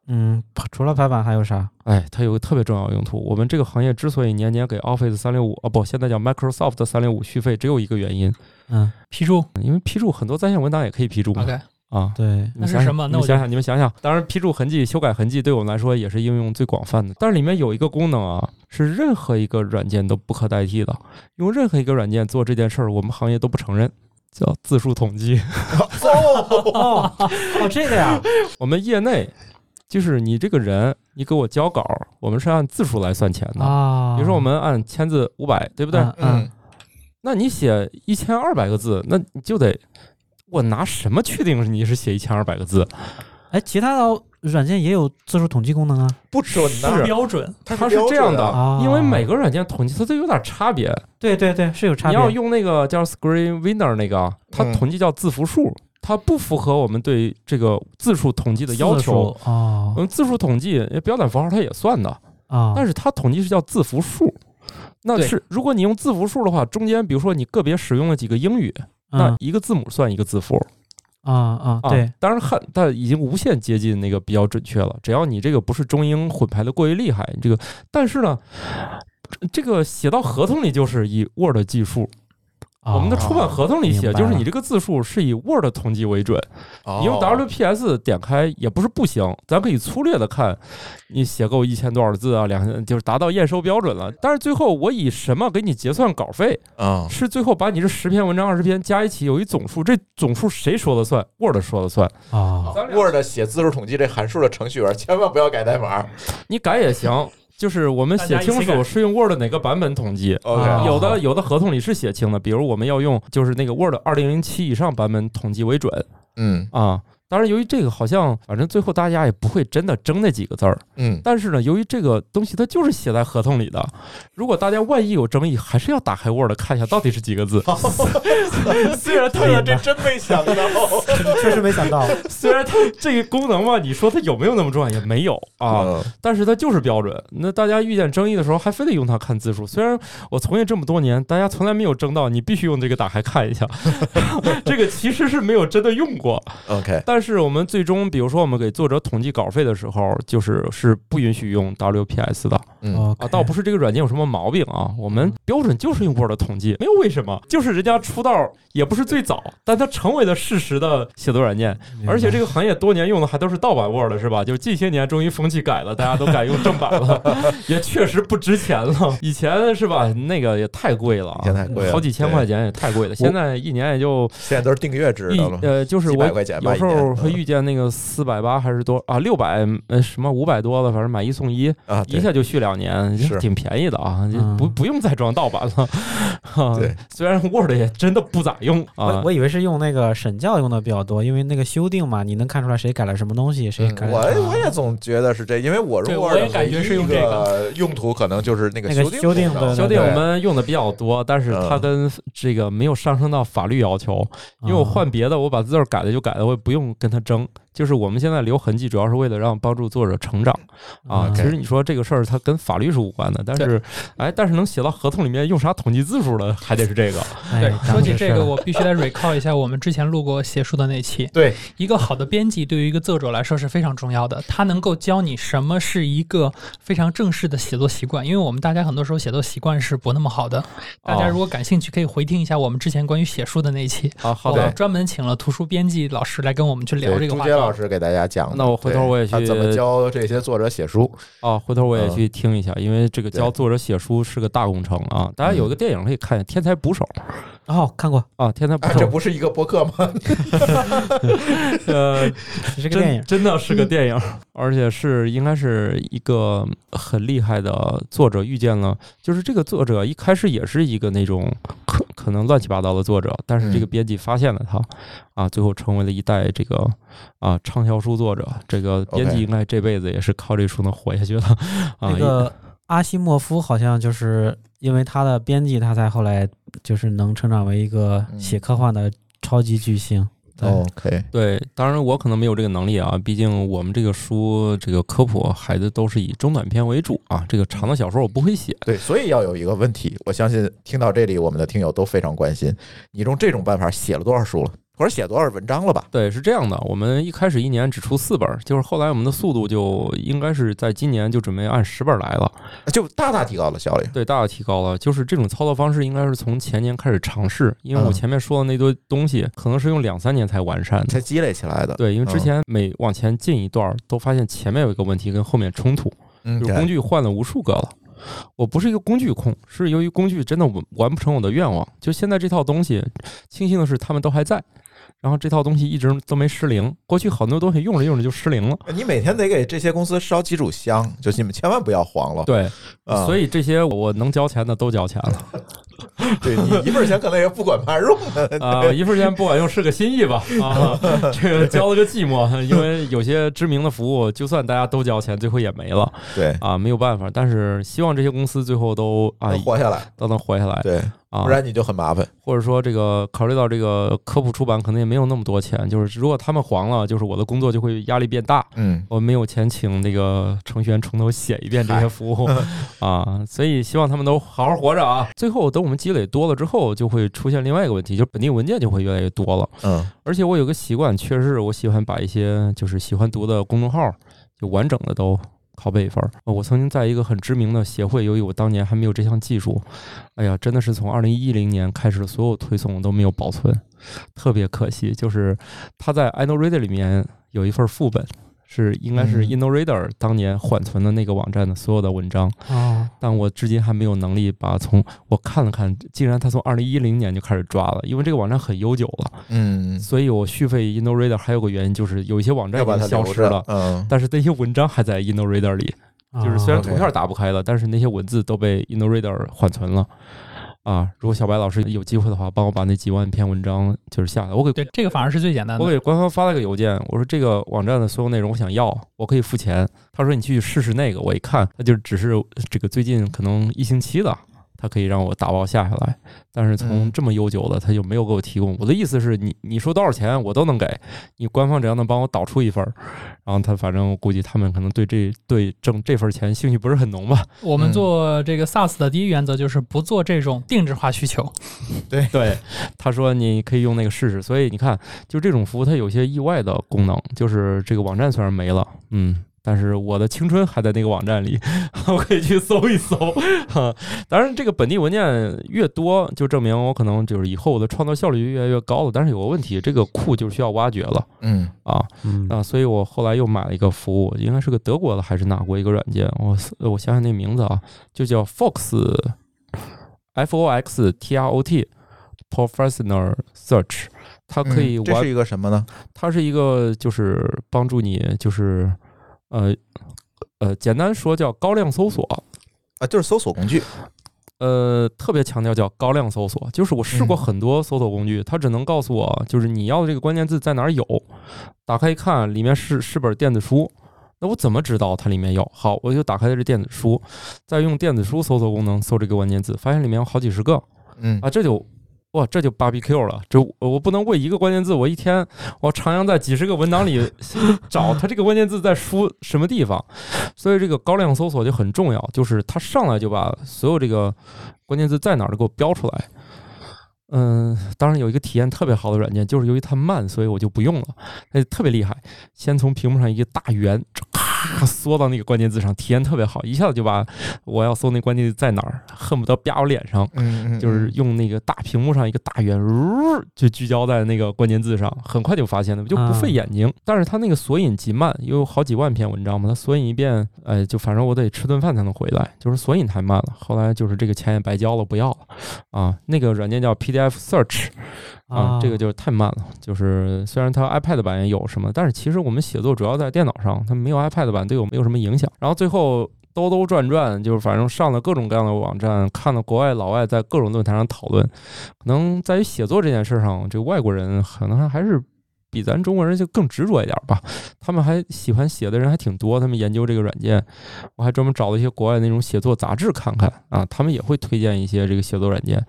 嗯，除了排版还有啥？哎，它有个特别重要的用途。我们这个行业之所以年年给 Office 三六五啊不，现在叫 Microsoft 三六五续费，只有一个原因，嗯，批注因为批注很多在线文档也可以批注嘛 OK，啊。对，那是想想什么那我就你们想想，你们想想，当然批注痕迹、修改痕迹对我们来说也是应用最广泛的。但是里面有一个功能啊，是任何一个软件都不可代替的。用任何一个软件做这件事儿，我们行业都不承认，叫字数统计。哦哦，这个呀，我们业内就是你这个人，你给我交稿，我们是按字数来算钱的。啊，比如说我们按千字五百，对不对？嗯嗯，那你写一千二百个字，那你就得我拿什么确定你是写一千二百个字？哎，其他的软件也有字数统计功能啊。不准是呐，标准，它它是这样的，啊因为每个软件统计它都有点差别。对对对，是有差别。你要用那个叫 Screen Winner 那个，它嗯统计叫字符数，它不符合我们对这个字数统计的要字求。数哦嗯，字数统计标点符号它也算的，啊，但是它统计是叫字符数。那是如果你用字符数的话，中间比如说你个别使用了几个英语，那嗯一个字母算一个字符。啊啊啊，对，当然汉，但已经无限接近那个比较准确了。只要你这个不是中英混排的过于厉害，你这个，但是呢，这个写到合同里就是以 Word 计数，我们的出版合同里写，就是你这个字数是以 Word 统计为准。你用哦 WPS 点开也不是不行，咱可以粗略的看，你写够一千多少字啊，两千就是达到验收标准了。但是最后我以什么给你结算稿费？啊是最后把你这十篇文章、二十篇加一起有一总数，这总数谁说了算？Word 说了算。啊，咱 Word 写字数统计这函数的程序员千万不要改代码。你改也行，就是我们写清楚是用 Word 哪个版本统计。有的有的合同里是写清的，比如我们要用就是那个 Word 二零零七以上版本统计为准嗯啊。当然，由于这个好像反正最后大家也不会真的争那几个字儿，嗯，但是呢，由于这个东西它就是写在合同里的，如果大家万一有争议，还是要打开 Word 看一下到底是几个字。虽然它对呀，这真没想到。确实没想到，虽然它这个功能嘛，你说它有没有那么重要？也没有啊。嗯但是它就是标准。那大家遇见争议的时候，还非得用它看字数。虽然我从业这么多年，大家从来没有争到你必须用这个打开看一下，这个其实是没有真的用过。OK，但是我们最终，比如说我们给作者统计稿费的时候，就是是不允许用 WPS 的嗯啊，倒不是这个软件有什么毛病啊，我们标准就是用 Word 统计，没有为什么，就是人家出道也不是最早，但它成为了事实的写作软件。而且这个行业多年用的还都是盗版 Word 是吧？就近些年终于风气改了，大家都改用正版了，也确实不值钱了。以前是吧？那个也太贵了啊，以前太贵了好几千块钱也太贵了。现在一年也就现在都是订阅制的了。呃，就是我几百块钱吧有时候会遇见那个四百八还是多啊，六百呃什么五百多的，反正买一送一，啊，一下就续两年，是。挺便宜的啊，就嗯。不不用再装盗版了。哈 对，虽然 Word 也真的不咋用啊。我。以为是用那个审教用的比较多，因为那个修订嘛，你能看出来谁改了什么东西，谁嗯改了。我我也总觉得是这，因为我如果我也感觉是用这个。用途，可能就是那个那个修修订的修订我们用的比较多，但是它嗯。跟这个没有上升到法律要求，因为我换别的，我把字儿改了就改了，我也不用跟他争。就是我们现在留痕迹，主要是为了让帮助作者成长啊。嗯其实你说这个事儿，它跟法律是无关的，但是哎，但是能写到合同里面用啥统计字数的，还得是这个。哎对，咱说起这个，我必须得 recall 一下我们之前录过写书的那期。对，一个好的编辑对于一个作者来说是非常重要的，他能够教你什么是一个非常正式的写作习惯。因为我们大家很多时候写作习惯是不那么好的，大家如果感兴趣，可以回听一下我们之前关于写书的那一期。啊，好的我，专门请了图书编辑老师来跟我们去聊这，个话题。老师给大家讲的。那我回头我也去他怎么教这些作者写书。啊，回头我也嗯去听一下，因为这个教作者写书是个大工程啊。大家有个电影可以看，《天才捕手》哦，看过，啊，《天才捕哎，手这》不是一个博客吗？呃，这是个电影真。真的是个电影，而且是应该是一个很厉害的作者遇见了，就是这个作者一开始也是一个那种可可能乱七八糟的作者，但是这个嗯编辑发现了他，啊，最后成为了一代这个啊畅销书作者。这个编辑应该这辈子也是靠这书能活下去的 啊。那个阿西莫夫好像就是因为他的编辑，他才后来就是能成长为一个嗯写科幻的超级巨星。对 OK，对，当然我可能没有这个能力啊，毕竟我们这个书这个科普孩子都是以中短篇为主啊，这个长的小说我不会写。对，所以要有一个问题，我相信听到这里，我们的听友都非常关心，你用这种办法写了多少书了，或者写多少文章了吧？对，是这样的，我们一开始一年只出四本儿，就是后来我们的速度就应该是在今年就准备按十本儿来了，就大大提高了效率。对，大大提高了。就是这种操作方式应该是从前年开始尝试，因为我嗯前面说的那堆东西可能是用两三年才完善的。才积累起来的，对，因为之嗯前每往前进一段儿，都发现前面有一个问题跟后面冲突，嗯，就是工具换了无数个了。我不是一个工具控，是由于工具真的完完不成我的愿望。就现在这套东西，庆幸的是他们都还在，然后这套东西一直都没失灵。过去很多东西用着用着就失灵了。你每天得给这些公司烧几炷香，就你们千万不要黄了。对，啊，所以这些我能交钱的都交钱了 对你一份钱可能也不管盘用。啊，一份钱不管用是个心意吧啊，这个交了个寂寞，因为有些知名的服务，就算大家都交钱，最后也没了对，啊，没有办法。但是希望这些公司最后都啊能活下来。都能活下来对，啊不，然你就很麻烦。或者说这个考虑到这个科普出版可能也没有那么多钱，就是如果他们黄了，就是我的工作就会压力变大。嗯，我没有钱请那个程序员从头写一遍这些服务啊，所以希望他们都好好活着啊。最后等我们积累多了之后，就会出现另外一个问题，就是本地文件就会越来越多了。嗯而且我有个习惯，确实是我喜欢把一些就是喜欢读的公众号就完整的都拷贝一份儿。呃我曾经在一个很知名的协会，由于我当年还没有这项技术，哎呀，真的是从二零一零年开始的所有推送都没有保存，特别可惜。就是它在 InnoReader 里面有一份副本，是应该是嗯 InnoReader 当年缓存的那个网站的所有的文章，哦，但我至今还没有能力把从我看了看，竟然它从二零一零年就开始抓了，因为这个网站很悠久了，嗯，所以我续费 InnoReader 还有个原因就是有一些网站消失了。嗯，但是那些文章还在 InnoReader 里，就是虽然啊图片打不开了，但是那些文字都被 InnoReader 缓存了。啊，如果小白老师有机会的话，帮我把那几万篇文章就是下来，我给对，这个反而是最简单的。我给官方发了个邮件，我说这个网站的所有内容我想要，我可以付钱。他说你去试试那个，我一看，他就只是这个最近可能一星期的，他可以让我打包下下来，但是从嗯这么悠久的，他就没有给我提供。我的意思是你你说多少钱我都能给，你官方只要能帮我导出一份儿，然后他反正我估计他们可能对这对挣这份钱兴趣不是很浓吧。我们嗯做这个 SaaS 的第一原则就是不做这种定制化需求。对对，他说你可以用那个试试，所以你看，就这种服务它有些意外的功能，就是这个网站虽然没了，嗯。但是我的青春还在那个网站里，我可以去搜一搜。哈，当然，这个本地文件越多，就证明我可能就是以后我的创作效率越来越高了。但是有个问题，这个库就需要挖掘了嗯啊嗯啊！所以我后来又买了一个服务，应该是个德国的还是哪国一个软件？我我想想那名字啊，就叫 Fox F O X T R O T Professional Search，它可以这是一个什么呢？它是一个就是帮助你就是呃呃简单说叫高量搜索，啊，就是搜索工具。呃特别强调叫高量搜索，就是我试过嗯很多搜索工具，它只能告诉我就是你要的这个关键字在哪儿有，打开一看里面是是本电子书。那我怎么知道它里面有？好，我就打开这电子书，再用电子书搜索功能搜这个关键字，发现里面有好几十个，嗯啊，这就哇，这就 BBQ 了。这我我不能为一个关键字，我一天我徜徉在几十个文档里 找它这个关键字在书什么地方，所以这个高亮搜索就很重要，就是它上来就把所有这个关键字在哪儿都给我标出来。嗯，当然有一个体验特别好的软件，就是由于它慢，所以我就不用了。它特别厉害，先从屏幕上一个大圆，咔 缩到那个关键字上，体验特别好，一下子就把我要搜那关键字在哪儿，恨不得啪我脸上。嗯嗯，就是用那个大屏幕上一个大圆，呜就聚焦在那个关键字上，很快就发现了，就不费眼睛。但是它那个索引极慢，因为有好几万篇文章嘛，它索引一遍，哎，就反正我得吃顿饭才能回来，就是索引太慢了。后来就是这个钱也白交了，不要了啊。那个软件叫 PDF Search 啊，这个就是太慢了。就是虽然它 iPad 版也有什么，但是其实我们写作主要在电脑上，它没有 iPad 版对我没有什么影响。然后最后兜兜转转，就是反正上了各种各样的网站，看了国外老外在各种论坛上讨论，可能在于写作这件事上，这个外国人可能还是比咱中国人就更执着一点吧。他们还喜欢写的人还挺多，他们研究这个软件，我还专门找了一些国外那种写作杂志看看啊，他们也会推荐一些这个写作软件。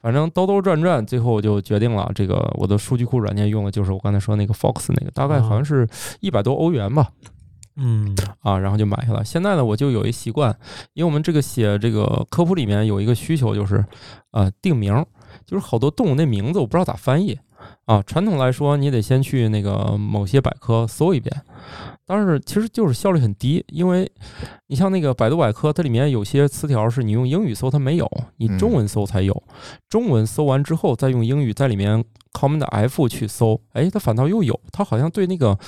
反正兜兜转转，最后我就决定了，这个我的数据库软件用的就是我刚才说那个 Fox 那个，大概好像是一百多欧元吧。嗯啊，然后就买下来。现在呢，我就有一习惯，因为我们这个写这个科普里面有一个需求，就是呃定名儿，就是好多动物那名字我不知道咋翻译啊。传统来说，你得先去那个某些百科搜一遍，但是其实就是效率很低，因为你像那个百度百科，它里面有些词条是你用英语搜它没有，你中文搜才有。中文搜完之后，再用英语在里面 Command F 去搜，哎，它反倒又有，它好像对那个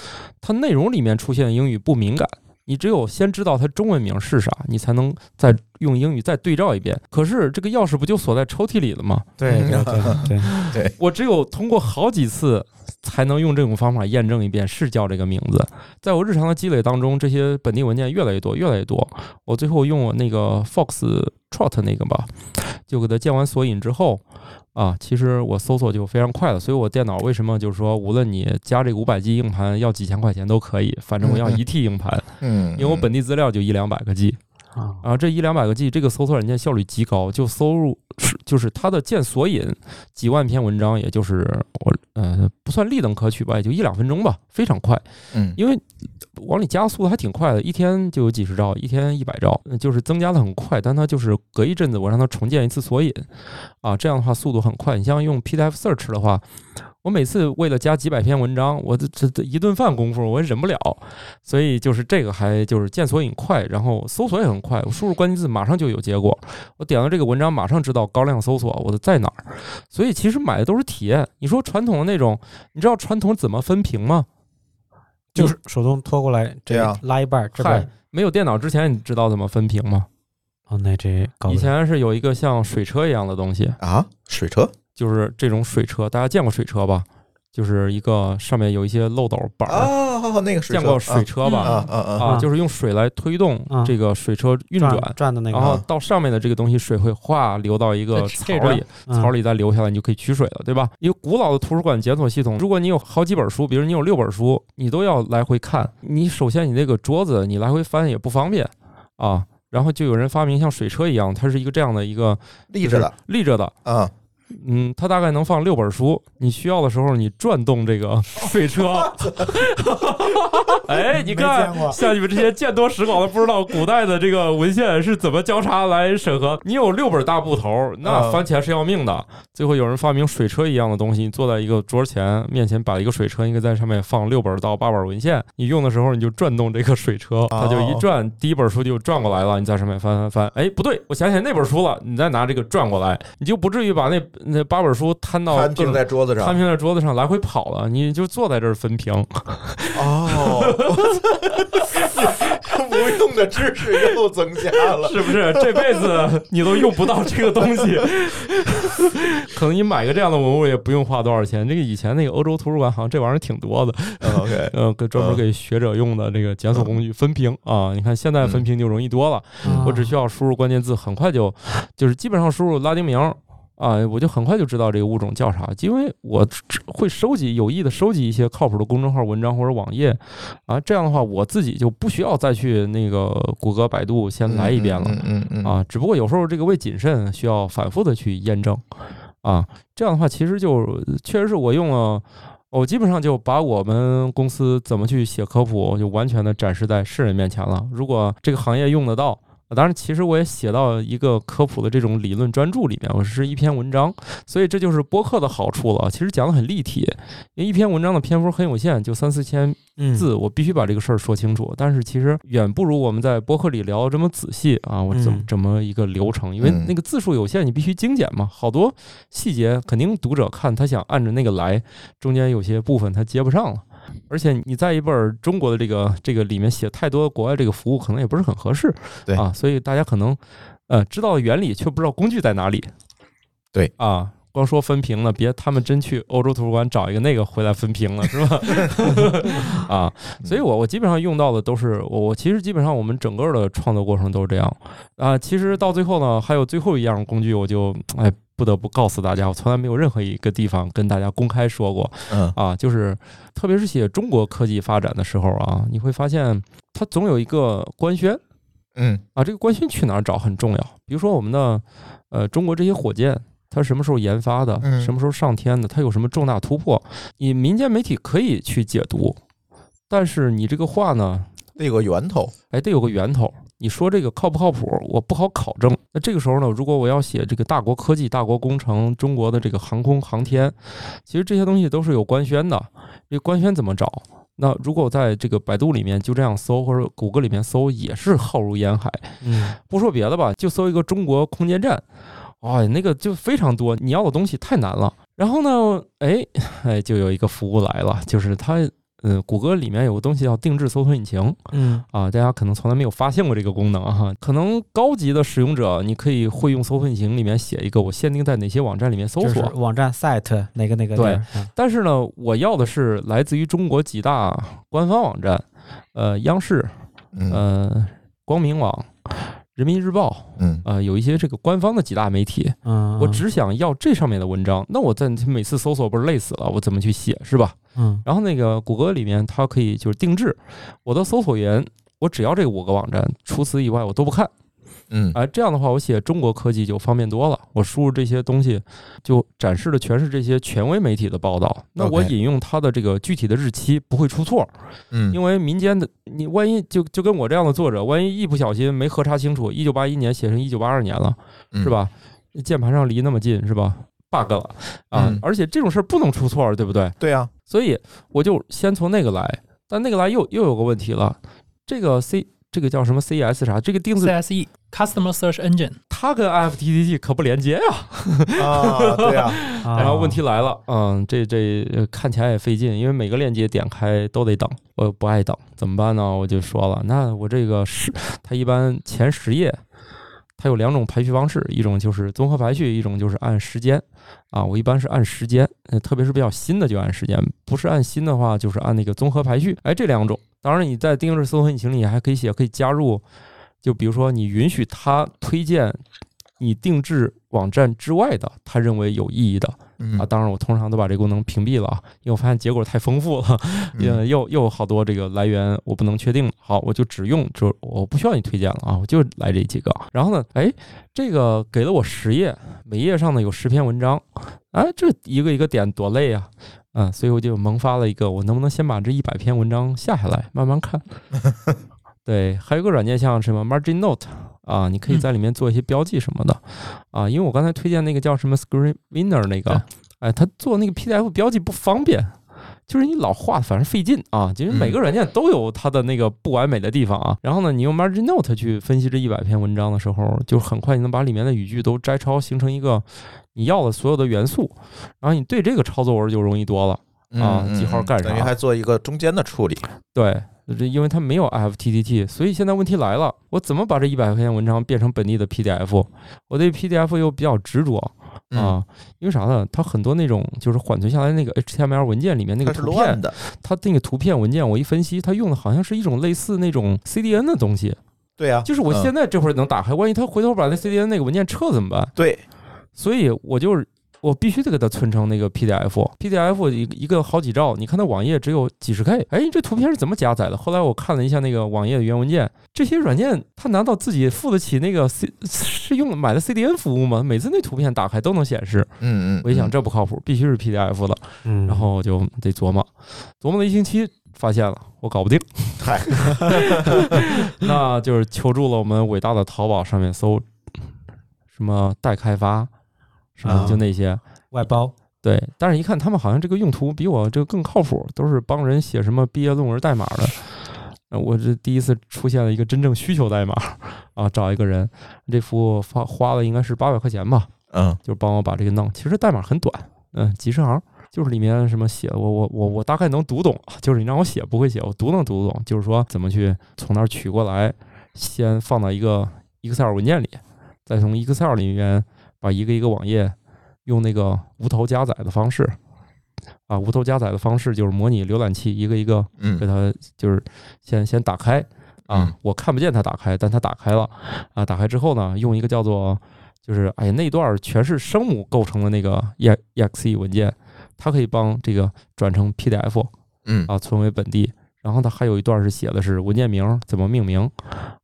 它内容里面出现的英语不敏感。你只有先知道它中文名是啥，你才能再用英语再对照一遍。可是这个钥匙不就锁在抽屉里了吗？对对 对对，我只有通过好几次才能用这种方法验证一遍是叫这个名字。在我日常的积累当中，这些本地文件越来越多，越来越多。我最后用我那个 Fox Trot 那个吧，就给它建完索引之后。啊，其实我搜索就非常快了，所以我电脑为什么就是说，无论你加这个五百 G 硬盘要几千块钱都可以，反正我要一 T 硬盘，嗯，因为我本地资料就一两百个 G，啊啊，这一两百个 G，这个搜索软件效率极高，就搜入是就是它的建索引几万篇文章，也就是我呃不算立等可取吧，也就一两分钟吧，非常快，嗯因为往里加速的还挺快的，一天就有几十兆，一天一百兆，呃就是增加的很快，但它就是隔一阵子我让它重建一次索引，啊，这样的话速度很快。你像用 PDF Search 的话，我每次为了加几百篇文章，我这这这一顿饭功夫我也忍不了，所以就是这个还就是见索引快，然后搜索也很快，我输入关键字马上就有结果，我点到这个文章马上知道高亮搜索我的在哪儿，所以其实买的都是体验。你说传统的那种，你知道传统怎么分屏吗？就是手动拖过来，这对啊拉一半儿，这没有电脑之前，你知道怎么分屏吗？哦，那这以前是有一个像水车一样的东西，啊，水车就是这种水车，大家见过水车吧？就是一个上面有一些漏斗板儿，啊，那个水车见过水车吧？啊就是用水来推动啊这个水车运转转，的那然后到上面的这个东西，水会哗流到一个槽里，嗯槽里再流下来，你就可以取水了，对吧？一个古老的图书馆检索系统，如果你有好几本书，比如你有六本书，你都要来回看，你首先你那个桌子你来回翻也不方便啊。然后就有人发明像水车一样，它是一个这样的一个立着的立着的，啊，嗯，它大概能放六本书，你需要的时候你转动这个水车。哎，你看，像你们这些见多识广的，不知道古代的这个文献是怎么交叉来审核。你有六本大布头，那嗯翻起来是要命的。最后有人发明水车一样的东西，你坐在一个桌前面前，把一个水车应该在上面放六本到八本文献，你用的时候你就转动这个水车，它就一转，第一本书就转过来了，你在上面翻翻翻。哎，不对，我想起来那本书了，你再拿这个转过来，你就不至于把那那八本书摊到摊平在桌子上摊。平在桌子上来回跑了，你就坐在这儿分屏。哦，无用的知识又增加了。是不是？这辈子你都用不到这个东西，可能你买个这样的文物也不用花多少钱。这个以前那个欧洲图书馆好像这玩意儿挺多的，嗯 OK，呃，给专门给学者用的这个检索工具分屏啊。你看现在分屏就容易多了，嗯我只需要输入关键字，很快就就是基本上输入拉丁名儿。啊，我就很快就知道这个物种叫啥，因为我只会收集有意的收集一些靠谱的公众号文章或者网页，啊，这样的话我自己就不需要再去那个谷歌、百度先来一遍了。嗯嗯嗯啊，只不过有时候这个为谨慎，需要反复的去验证，啊，这样的话其实就确实是我用了，我基本上就把我们公司怎么去写科普，就完全的展示在世人面前了。如果这个行业用得到。啊当然，其实我也写到一个科普的这种理论专著里面，我是一篇文章，所以这就是播客的好处了。其实讲的很立体，因为一篇文章的篇幅很有限，就三四千嗯字，我必须把这个事儿说清楚。但是其实远不如我们在播客里聊得这么仔细啊，我怎么怎么一个流程？因为嗯那个字数有限，你必须精简嘛，好多细节肯定读者看他想按着那个来，中间有些部分他接不上了。而且你在一本中国的这个这个里面写太多国外这个服务，可能也不是很合适，对啊，所以大家可能呃知道原理，却不知道工具在哪里。对啊，光说分屏了，别他们真去欧洲图书馆找一个那个回来分屏了，是吧？啊，所以我我基本上用到的都是我我其实基本上我们整个的创作过程都是这样啊。其实到最后呢，还有最后一样工具，我就哎不得不告诉大家，我从来没有任何一个地方跟大家公开说过嗯啊，就是特别是写中国科技发展的时候啊，你会发现它总有一个官宣。嗯啊，这个官宣去哪儿找很重要。比如说我们的呃中国这些火箭，它什么时候研发的，嗯什么时候上天的，它有什么重大突破，你民间媒体可以去解读，但是你这个话呢，得有个源头。哎，得有个源头。你说这个靠不靠谱，我不好考证。那这个时候呢，如果我要写这个大国科技、大国工程、中国的这个航空航天，其实这些东西都是有官宣的。这个官宣怎么找？那如果我在这个百度里面就这样搜，或者谷歌里面搜，也是浩如烟海。嗯不说别的吧，就搜一个中国空间站，哇，那个就非常多，你要的东西太难了。然后呢，哎 哎，就有一个服务来了，就是它，嗯，谷歌里面有个东西叫定制搜索引擎嗯啊，大家可能从来没有发现过这个功能哈。可能高级的使用者，你可以会用搜索引擎里面写一个我限定在哪些网站里面搜就是索，网站 site 哪个哪个对嗯但是呢，我要的是来自于中国几大官方网站，呃，央视，嗯呃，光明网。人民日报，嗯呃，有一些这个官方的几大媒体，嗯，我只想要这上面的文章，那我在每次搜索不是累死了？我怎么去写是吧？嗯然后那个谷歌里面它可以就是定制我的搜索源，我只要这五个网站，除此以外我都不看。嗯哎，这样的话我写中国科技就方便多了，我输入这些东西就展示的全是这些权威媒体的报道，那我引用它的这个具体的日期不会出错，嗯因为民间的你万一就就跟我这样的作者，万一一不小心没核查清楚，一九八一年写成一九八二年了。嗯是？吧？键盘上离那么近是吧？bug 了啊！嗯而且这种事儿不能出错，对不对？对啊，所以我就先从那个来，但那个来又又有个问题了，这个 C 这个叫什么 CES 啥？这个定制 CSE E Customer Search Engine，它跟 IFTTT 可不连接呀。啊，对呀，啊然后问题来了，嗯，这这呃看起来也费劲，因为每个链接点开都得等，我不爱等，怎么办呢？我就说了，那我这个十，它一般前十页，它有两种排序方式，一种就是综合排序，一种就是按时间。啊，我一般是按时间，呃，特别是比较新的就按时间，不是按新的话就是按那个综合排序。哎，这两种，当然你在定制搜索引擎里还可以写，可以加入，就比如说你允许他推荐你定制网站之外的他认为有意义的嗯啊。当然，我通常都把这个功能屏蔽了啊，因为我发现结果太丰富了，又又有好多这个来源我不能确定。好，我就只用，就我不需要你推荐了啊，我就来这几个。然后呢，哎，这个给了我十页，每页上呢有十篇文章，哎，这一个一个点多累啊。嗯，所以我就萌发了一个，我能不能先把这一百篇文章下下来，慢慢看？对，还有一个软件像什么 Margin Note 啊，你可以嗯在里面做一些标记什么的、啊。因为我刚才推荐那个叫什么 Screen Winner 那个对，哎，它做那个 PDF 标记不方便，就是你老画，反正费劲啊。其实每个软件都有它的那个不完美的地方啊。然后呢，你用 Margin Note 去分析这一百篇文章的时候，就很快你能把里面的语句都摘抄，形成一个你要的所有的元素。然后你对这个操作文就容易多了。啊嗯记号干啥等于还做一个中间的处理。对，这因为它没有 IFTTT，所以现在问题来了，我怎么把这一百块钱文章变成本地的 PDF？我对 PDF 又比较执着嗯，啊，因为啥呢？它很多那种就是缓存下来那个 HTML 文件里面那个图片，乱的。它那个图片文件我一分析，它用的好像是一种类似那种 CDN 的东西，对呀，就是我嗯现在这会儿能打开，万一他回头把那 CDN 那个文件撤怎么办？对，所以我就是我必须得给它存成那个 PDF，PDF 一个一个好几兆，你看它网页只有几十 K，哎，这图片是怎么加载的？后来我看了一下那个网页的原文件，这些软件它难道自己付得起那个 C 是用买的 CDN 服务吗？每次那图片打开都能显示，嗯嗯，我一想嗯这不靠谱，必须是 PDF 的，嗯，然后就得琢磨，琢磨了一星期，发现了我搞不定，嗨，那就是求助了我们伟大的淘宝上面搜什么代开发，什么啊就那些。外包，对，但是一看他们好像这个用途比我这个更靠谱，都是帮人写什么毕业论文代码的。呃我这第一次出现了一个真正需求代码啊，找一个人，这服务花花了应该是八百块钱吧，嗯就帮我把这个弄。其实代码很短，嗯，几十行，就是里面什么写，我我我我大概能读懂，就是你让我写不会写，我读能读懂，就是说怎么去从那儿取过来，先放到一个 Excel 文件里，再从 Excel 里面把一个一个网页用那个无头加载的方式，啊，无头加载的方式就是模拟浏览器一个一个给嗯它就是先先打开啊嗯，我看不见它打开，但它打开了啊。打开之后呢，用一个叫做就是哎那段儿全是声母构成的那个 E exe 文件，它可以帮这个转成 PDF 嗯啊，存为本地。然后他还有一段是写的是文件名怎么命名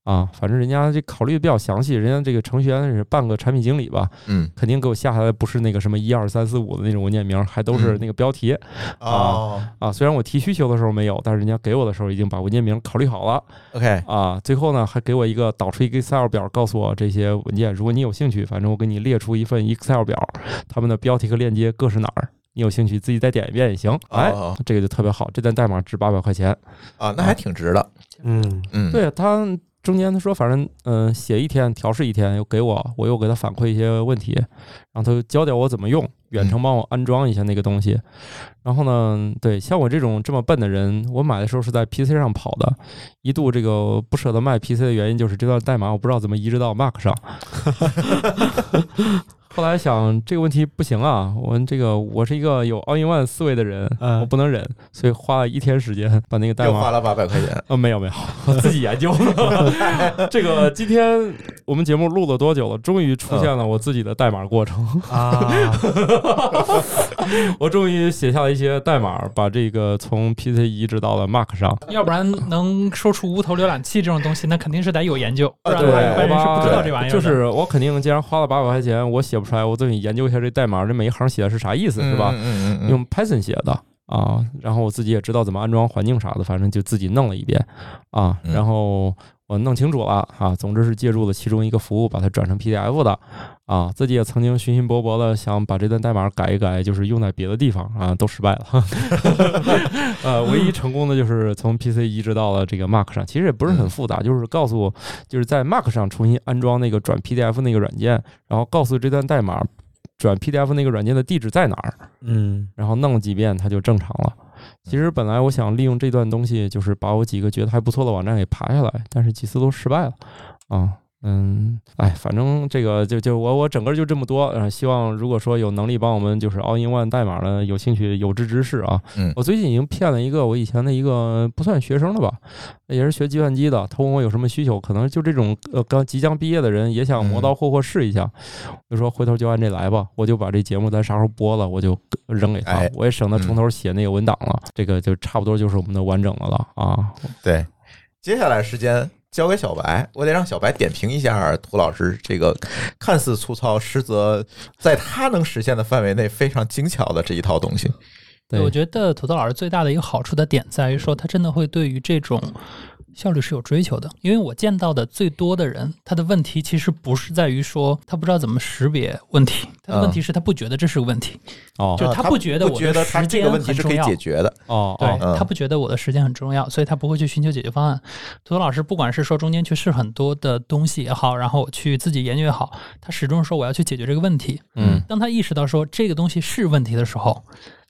啊，反正人家这考虑的比较详细，人家这个程序员是半个产品经理吧，嗯肯定给我下下来不是那个什么一二三四五的那种文件名，还都是那个标题。哦啊，虽然我提需求的时候没有，但是人家给我的时候已经把文件名考虑好了，OK，啊。最后呢，还给我一个导出一个 Excel 表，告诉我这些文件，如果你有兴趣，反正我给你列出一份 Excel 表，他们的标题和链接各是哪儿，你有兴趣自己再点一遍也行。哎，哦这个就特别好，这段代码值八百块钱。啊，那还挺值的。嗯嗯，对他中间他说，反正嗯、呃写一天调试一天，又给我，我又给他反馈一些问题，然后他就教教我怎么用，远程帮我安装一下那个东西。然后呢，对像我这种这么笨的人，我买的时候是在 PC 上跑的，一度这个不舍得卖 PC 的原因就是这段代码我不知道怎么移植到 Mac 上。后来想这个问题不行啊，我这个我是一个有 all in one 思维的人，嗯我不能忍，所以花了一天时间把那个代码又花了八百块钱。呃，没有没有，我自己研究的。这个今天我们节目录了多久了？终于出现了我自己的代码过程。啊，我终于写下了一些代码，把这个从 PC 移植到了 Mac 上。要不然能说出无头浏览器这种东西，那肯定是得有研究，不然的话对一般人是不知道这玩意儿。就是我肯定既然花了八百块钱，我写不出来，我自己研究一下这代码，这每一行写的是啥意思，是吧？嗯嗯嗯嗯，用 Python 写的啊，然后我自己也知道怎么安装环境啥的，反正就自己弄了一遍啊，嗯然后我弄清楚了啊，总之是借助了其中一个服务把它转成 PDF 的啊，自己也曾经雄心勃勃的想把这段代码改一改，就是用在别的地方啊，都失败了。呃，唯一成功的就是从 PC 移植到了这个 Mac 上，其实也不是很复杂，就是告诉就是在 Mac 上重新安装那个转 PDF 那个软件，然后告诉这段代码转 PDF 那个软件的地址在哪儿。嗯然后弄了几遍，它就正常了。其实本来我想利用这段东西，就是把我几个觉得还不错的网站给爬下来，但是几次都失败了啊。嗯，哎，反正这个就就我我整个就这么多，呃，希望如果说有能力帮我们就是 All in One 代码的有兴趣有志之士啊，嗯。我最近已经骗了一个我以前的一个不算学生了吧，也是学计算机的，他问我有什么需求，可能就这种呃刚即将毕业的人也想磨刀霍霍试一下，我就说回头就按这来吧，我就把这节目咱啥时候播了，我就扔给他哎，我也省得从头写那个文档了，这个就差不多就是我们的完整的了啊。对，接下来时间交给小白，我得让小白点评一下涂老师这个看似粗糙，实则在他能实现的范围内非常精巧的这一套东西。对，我觉得土豆老师最大的一个好处的点在于说，他真的会对于这种效率是有追求的。因为我见到的最多的人，他的问题其实不是在于说他不知道怎么识别问题，他的问题是他不觉得这是个问题，哦就是他啊不觉得我觉得他时间这个问题是可以很重要解决的。哦哦，嗯他不觉得我的时间很重要，所以他不会去寻求解决方案。图图老师不管是说中间去试很多的东西也好，然后我去自己研究也好，他始终说我要去解决这个问题。嗯当他意识到说这个东西是问题的时候，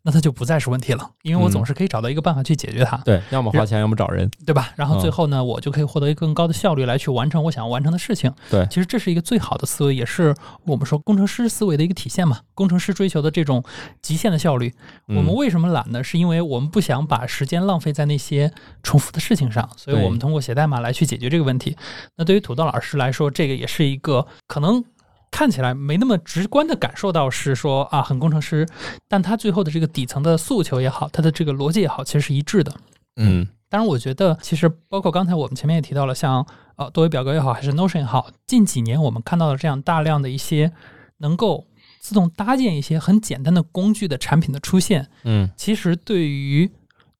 那它就不再是问题了，因为我嗯总是可以找到一个办法去解决它，对，要么花钱，要么找人。对吧？然后最嗯后呢，我就可以获得一个更高的效率来去完成我想要完成的事情。对其实这是一个最好的思维，也是我们说工程师思维的一个体现嘛。工程师追求的这种极限的效率，我们嗯为什么懒呢？是因为我们不想把时间浪费在那些重复的事情上，所以我们通过写代码来去解决这个问题。那对于土豆老师来说，这个也是一个可能看起来没那么直观的感受到是说啊很工程师，但他最后的这个底层的诉求也好，他的这个逻辑也好，其实是一致的。嗯当然，我觉得其实包括刚才我们前面也提到了，像呃多维表格也好，还是 Notion 也好，近几年我们看到了这样大量的一些能够自动搭建一些很简单的工具的产品的出现，嗯其实对于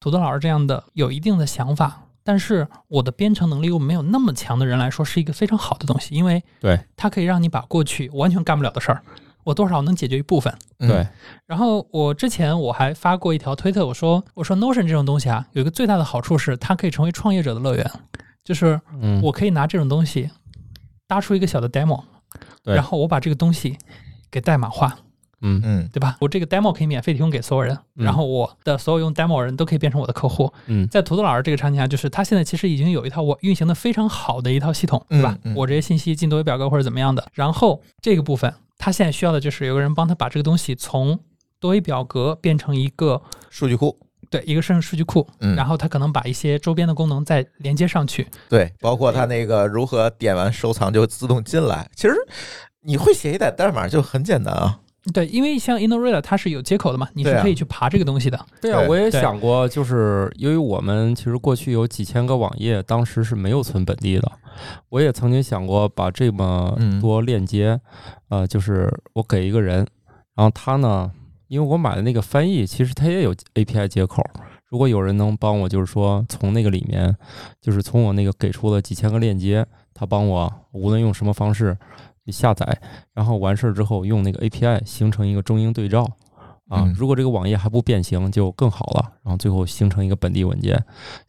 土豆老师这样的有一定的想法，但是我的编程能力又没有那么强的人来说，是一个非常好的东西，因为对。它可以让你把过去完全干不了的事儿，我多少能解决一部分。嗯。对，然后我之前我还发过一条推特，我说我说 Notion 这种东西啊，有一个最大的好处是它可以成为创业者的乐园，就是嗯我可以拿这种东西搭出一个小的 demo，对。然后我把这个东西给代码化，嗯嗯对吧？我这个 demo 可以免费提供给所有人，嗯然后我的所有用 demo 的人都可以变成我的客户。嗯在土豆老师这个场景下，就是他现在其实已经有一套我运行的非常好的一套系统，对吧？嗯嗯我这些信息进多维表格或者怎么样的，然后这个部分他现在需要的就是有个人帮他把这个东西从多维表格变成一个数据库，对一个生成数据库，嗯然后他可能把一些周边的功能再连接上去。对，包括他那个如何点完收藏就自动进来。其实你会写一点代码就很简单啊。对，因为像 InnoReader 它是有接口的嘛，你是可以去爬这个东西的。对啊，对我也想过，就是因为我们其实过去有几千个网页，当时是没有存本地的。我也曾经想过把这么嗯多链接，呃，就是我给一个人，然后他呢，因为我买的那个翻译，其实它也有 API 接口。如果有人能帮我，就是说从那个里面，就是从我那个给出了几千个链接，他帮我无论用什么方式下载，然后完事儿之后用那个 API 形成一个中英对照。啊嗯，如果这个网页还不变形就更好了，然后最后形成一个本地文件。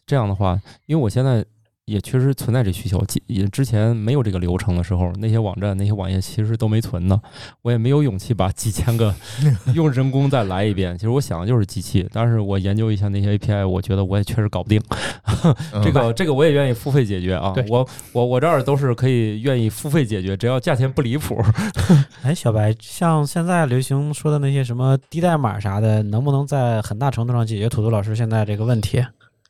这样的话，因为我现在也确实存在这需求，也之前没有这个流程的时候，那些网站那些网页其实都没存呢，我也没有勇气把几千个 用人工再来一遍。其实我想的就是机器，但是我研究一下那些 API，我觉得我也确实搞不定。嗯 这个这个我也愿意付费解决啊，我我我这儿都是可以愿意付费解决，只要价钱不离谱。哎，小白，像现在流行说的那些什么低代码啥的，能不能在很大程度上解决土豆老师现在这个问题？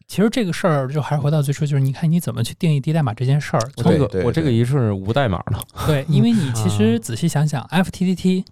其实这个事儿就还是回到最初，就是你看你怎么去定义低代码这件事儿。我这个我这个对一是无代码的，对，因为你其实啊仔细想想，FTTT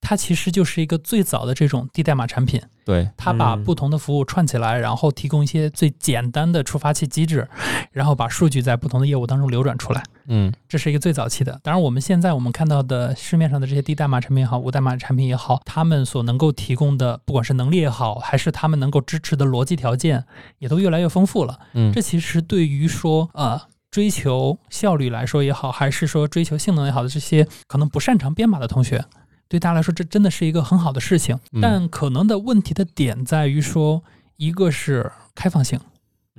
它其实就是一个最早的这种低代码产品，对，它把嗯不同的服务串起来，然后提供一些最简单的触发器机制，然后把数据在不同的业务当中流转出来。嗯这是一个最早期的。当然，我们现在我们看到的市面上的这些低代码产品也好，无代码产品也好，他们所能够提供的，不管是能力也好，还是他们能够支持的逻辑条件，也都越来越丰富了。嗯这其实对于说呃追求效率来说也好，还是说追求性能也好的这些可能不擅长编码的同学，对大家来说这真的是一个很好的事情。嗯但可能的问题的点在于说，一个是开放性，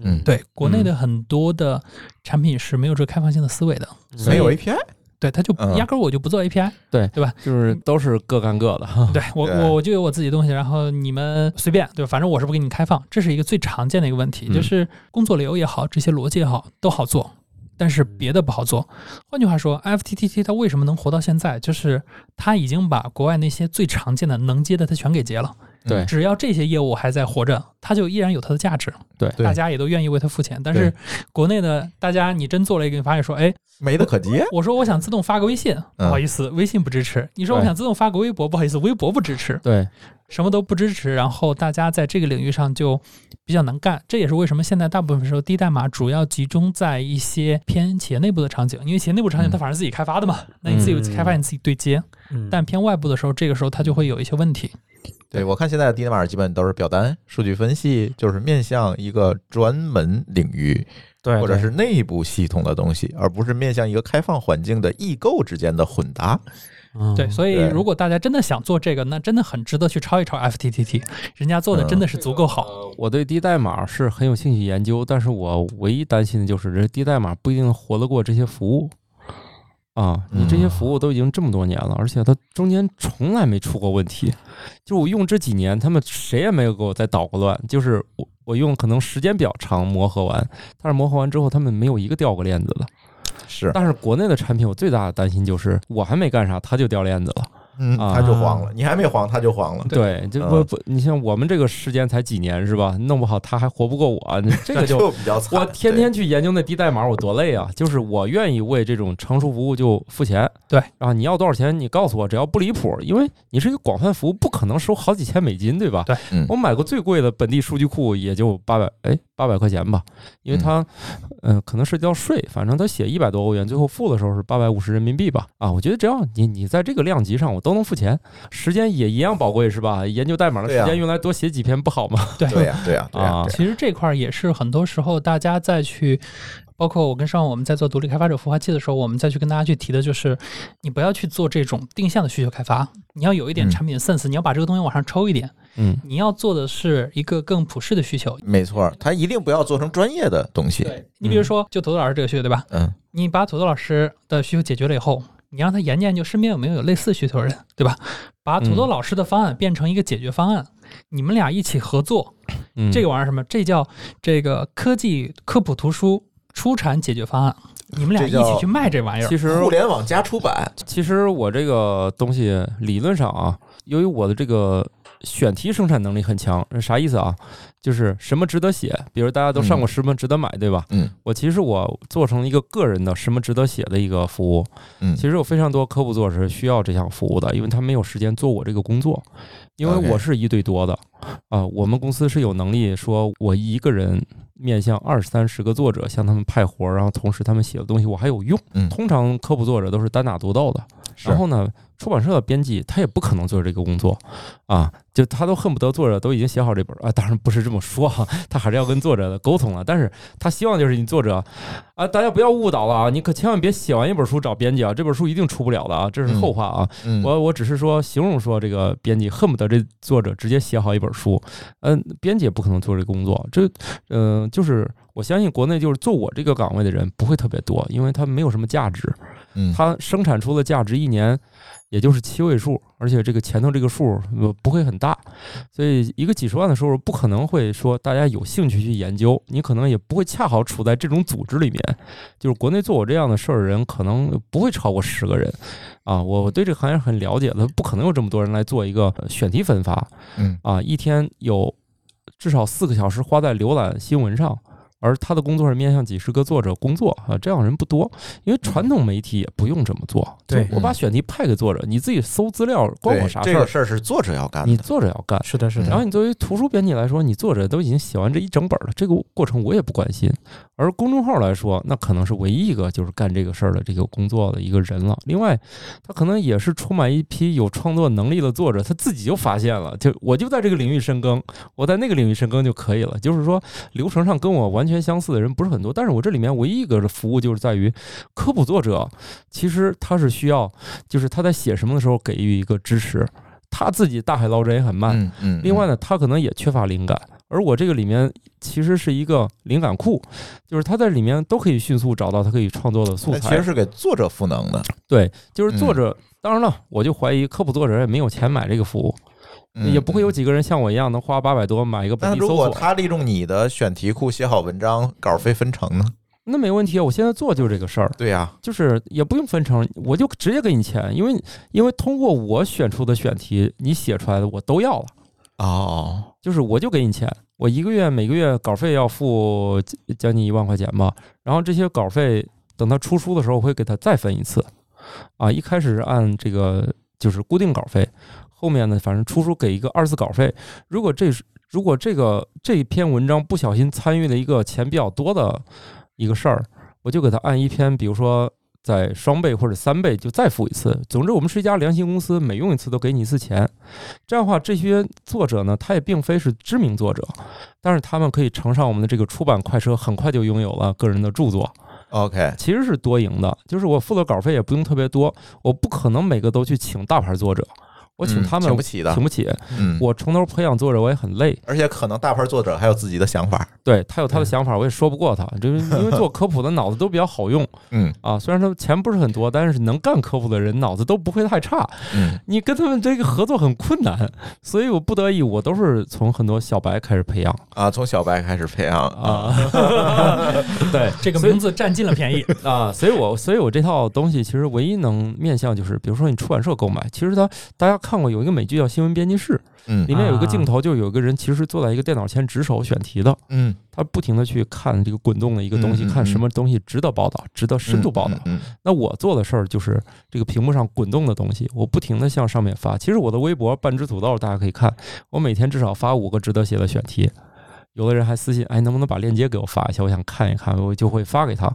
嗯对国内的很多的产品是没有这个开放性的思维的，没有 API，对他就嗯压根儿我就不做 API，对，对吧就是都是各干各的 哈。对我我我就有我自己的东西，然后你们随便，对吧？反正我是不给你开放，这是一个最常见的一个问题，嗯就是工作流也好，这些逻辑也好都好做，但是别的不好做。换句话说，FTTT 它为什么能活到现在，就是它已经把国外那些最常见的能接的它全给接了。对。只要这些业务还在活着，它就依然有它的价值，对。对。大家也都愿意为它付钱。但是国内的大家，你真做了一个，你发现说，哎，没得可接。我说我想自动发个微信，不好意思，微信不支持；你说我想自动发个微博，不好意思，微博不支持。对，什么都不支持，然后大家在这个领域上就比较难干。这也是为什么现在大部分时候低代码主要集中在一些偏企业内部的场景，因为企业内部场景嗯它反正自己开发的嘛，那你自己开发你自己对接。嗯但偏外部的时候，这个时候它就会有一些问题。对我看现在的低代码基本都是表单、数据分析，就是面向一个专门领域对，对或者是内部系统的东西，而不是面向一个开放环境的异构之间的混搭。嗯对，所以如果大家真的想做这个，那真的很值得去抄一抄 FTTT，人家做的真的是足够好。我对低代码是很有兴趣研究，但是我唯一担心的就是这低代码不一定活得过这些服务。啊，你这些服务都已经这么多年了，而且它中间从来没出过问题。就我用这几年，他们谁也没有给我再捣过乱。就是我我用可能时间比较长磨合完，但是磨合完之后，他们没有一个掉过链子的。是，但是国内的产品，我最大的担心就是我还没干啥，它就掉链子了。嗯，啊他就黄了，你还没黄，他就黄了。对，就嗯不不，你像我们这个时间才几年是吧？弄不好他还活不过我，这个就就比较惨。我天天去研究那低代码，我多累啊！就是我愿意为这种成熟服务就付钱，对，然后你要多少钱，你告诉我，只要不离谱，因为你是一个广泛服务，不可能收好几千美金，对吧？对嗯我买过最贵的本地数据库也就八百，哎，八百块钱吧，因为它，嗯、可能涉及到税，反正他写一百多欧元，最后付的时候是八百五十人民币吧。啊，我觉得只要你你在这个量级上，我都能付钱，时间也一样宝贵，是吧？研究代码的时间用来多写几篇不好吗？对对呀，对呀，对呀啊，对呀其实这块儿也是很多时候大家再去，包括我跟上我们在做独立开发者孵化器的时候，我们再去跟大家去提的就是，你不要去做这种定向的需求开发，你要有一点嗯产品的 sense，、你要把这个东西往上抽一点，嗯，你要做的是一个更普适的需求。没错，他一定不要做成专业的东西。对你比如说，就土豆老师这个需求，对吧？嗯，你把土豆老师的需求解决了以后，你让他研究研究身边有没有有类似需求的人，对吧？把土豆老师的方案变成一个解决方案，你们俩一起合作，嗯这个玩意儿什么？这叫这个科技科普图书出产解决方案。你们俩一起去卖这玩意儿，其实互联网加出版，其实我这个东西理论上啊，由于我的这个选题生产能力很强，啥意思啊？就是什么值得写，比如大家都上过什么值得买，对吧？嗯，我其实我做成一个个人的什么值得写的一个服务。嗯其实有非常多科普作者是需要这项服务的，因为他没有时间做我这个工作，因为我是一对多的啊、我们公司是有能力说，我一个人面向二三十个作者向他们派活儿，然后同时他们写的东西我还有用。嗯通常科普作者都是单打独斗的，然后呢，出版社的编辑他也不可能做这个工作啊，就他都恨不得作者都已经写好这本儿啊，当然不是这么说哈、他还是要跟作者的沟通了，但是他希望就是你作者啊，大家不要误导了啊，你可千万别写完一本书找编辑啊，这本书一定出不了的啊，这是后话啊，嗯，我我只是说形容说这个编辑恨不得这作者直接写好一本书，嗯，编辑也不可能做这个工作，这嗯、就是我相信国内就是做我这个岗位的人不会特别多，因为他没有什么价值，嗯。它生产出的价值一年也就是七位数，而且这个前头这个数呃不会很大，所以一个几十万的收入不可能会说大家有兴趣去研究，你可能也不会恰好处在这种组织里面，就是国内做我这样的事儿的人可能不会超过十个人，啊，我我对这个行业很了解的，不可能有这么多人来做一个呃选题分发，嗯。啊，一天有至少四个小时花在浏览新闻上。而他的工作是面向几十个作者工作啊，这样人不多。因为传统媒体也不用这么做，对就我把选题派给作者，你自己搜资料关我啥事儿？这个事儿是作者要干的你。作者要干。是的，是的然，后你作为图书编辑来说，你作者都已经写完这一整本了，这个过程我也不关心。而公众号来说，那可能是唯一一个就是干这个事儿的这个工作的一个人了。另外，他可能也是充满一批有创作能力的作者，他自己就发现了，就我就在这个领域深耕，我在那个领域深耕就可以了。就是说，流程上跟我完全相似的人不是很多，但是我这里面唯一一个的服务就是在于科普作者，其实他是需要，就是他在写什么的时候给予一个支持。他自己大海捞针也很慢，嗯嗯。另外呢，他可能也缺乏灵感，而我这个里面其实是一个灵感库，就是他在里面都可以迅速找到他可以创作的素材。其实是给作者赋能的，对，就是作嗯者。当然了，我就怀疑科普作者也没有钱买这个服务，嗯也不会有几个人像我一样能花八百多买一个本但如果地搜索。他利用你的选题库写好文章，稿费分成呢？那没问题啊，我现在做就是这个事儿，对呀，就是也不用分成，我就直接给你钱，因为因为通过我选出的选题，你写出来的我都要了。哦，就是我就给你钱，我一个月每个月稿费要付将近一万块钱吧，然后这些稿费等他出书的时候，我会给他再分一次，啊，一开始是按这个就是固定稿费，后面呢，反正出书给一个二次稿费，如果这是如果这个这篇文章不小心参与了一个钱比较多的一个事儿，我就给他按一篇，比如说。在双倍或者三倍就再付一次。总之，我们是一家良心公司，每用一次都给你一次钱。这样的话，这些作者呢，他也并非是知名作者，但是他们可以乘上我们的这个出版快车，很快就拥有了个人的著作。OK，其实是多赢的，就是我付的稿费也不用特别多，我不可能每个都去请大牌作者，我请嗯他们请不起的请，不起。嗯，我从头培养作者，我也很累。而且可能大牌作者还有自己的想法，对他有他的想法，我也说不过他，就是因为做科普的脑子都比较好用 嗯啊。虽然他钱不是很多，但是能干科普的人脑子都不会太差。嗯你跟他们这个合作很困难，所以我不得已，我都是从很多小白开始培养啊，从小白开始培养啊。对，这个名字占尽了便宜。啊，所以我所以我这套东西其实唯一能面向就是，比如说你出版社购买，其实它大家看过有一个美剧叫《新闻编辑室》，嗯里面有一个啊镜头，就有一个人其实坐在一个电脑前值守选题的，嗯，他不停的去看这个滚动的一个东西，看什么东西值得报道，值得深度报道。嗯，那我做的事儿就是这个屏幕上滚动的东西，我不停的向上面发。其实我的微博半只土豆大家可以看，我每天至少发五个值得写的选题。有的人还私信，哎，能不能把链接给我发一下？我想看一看，我就会发给他。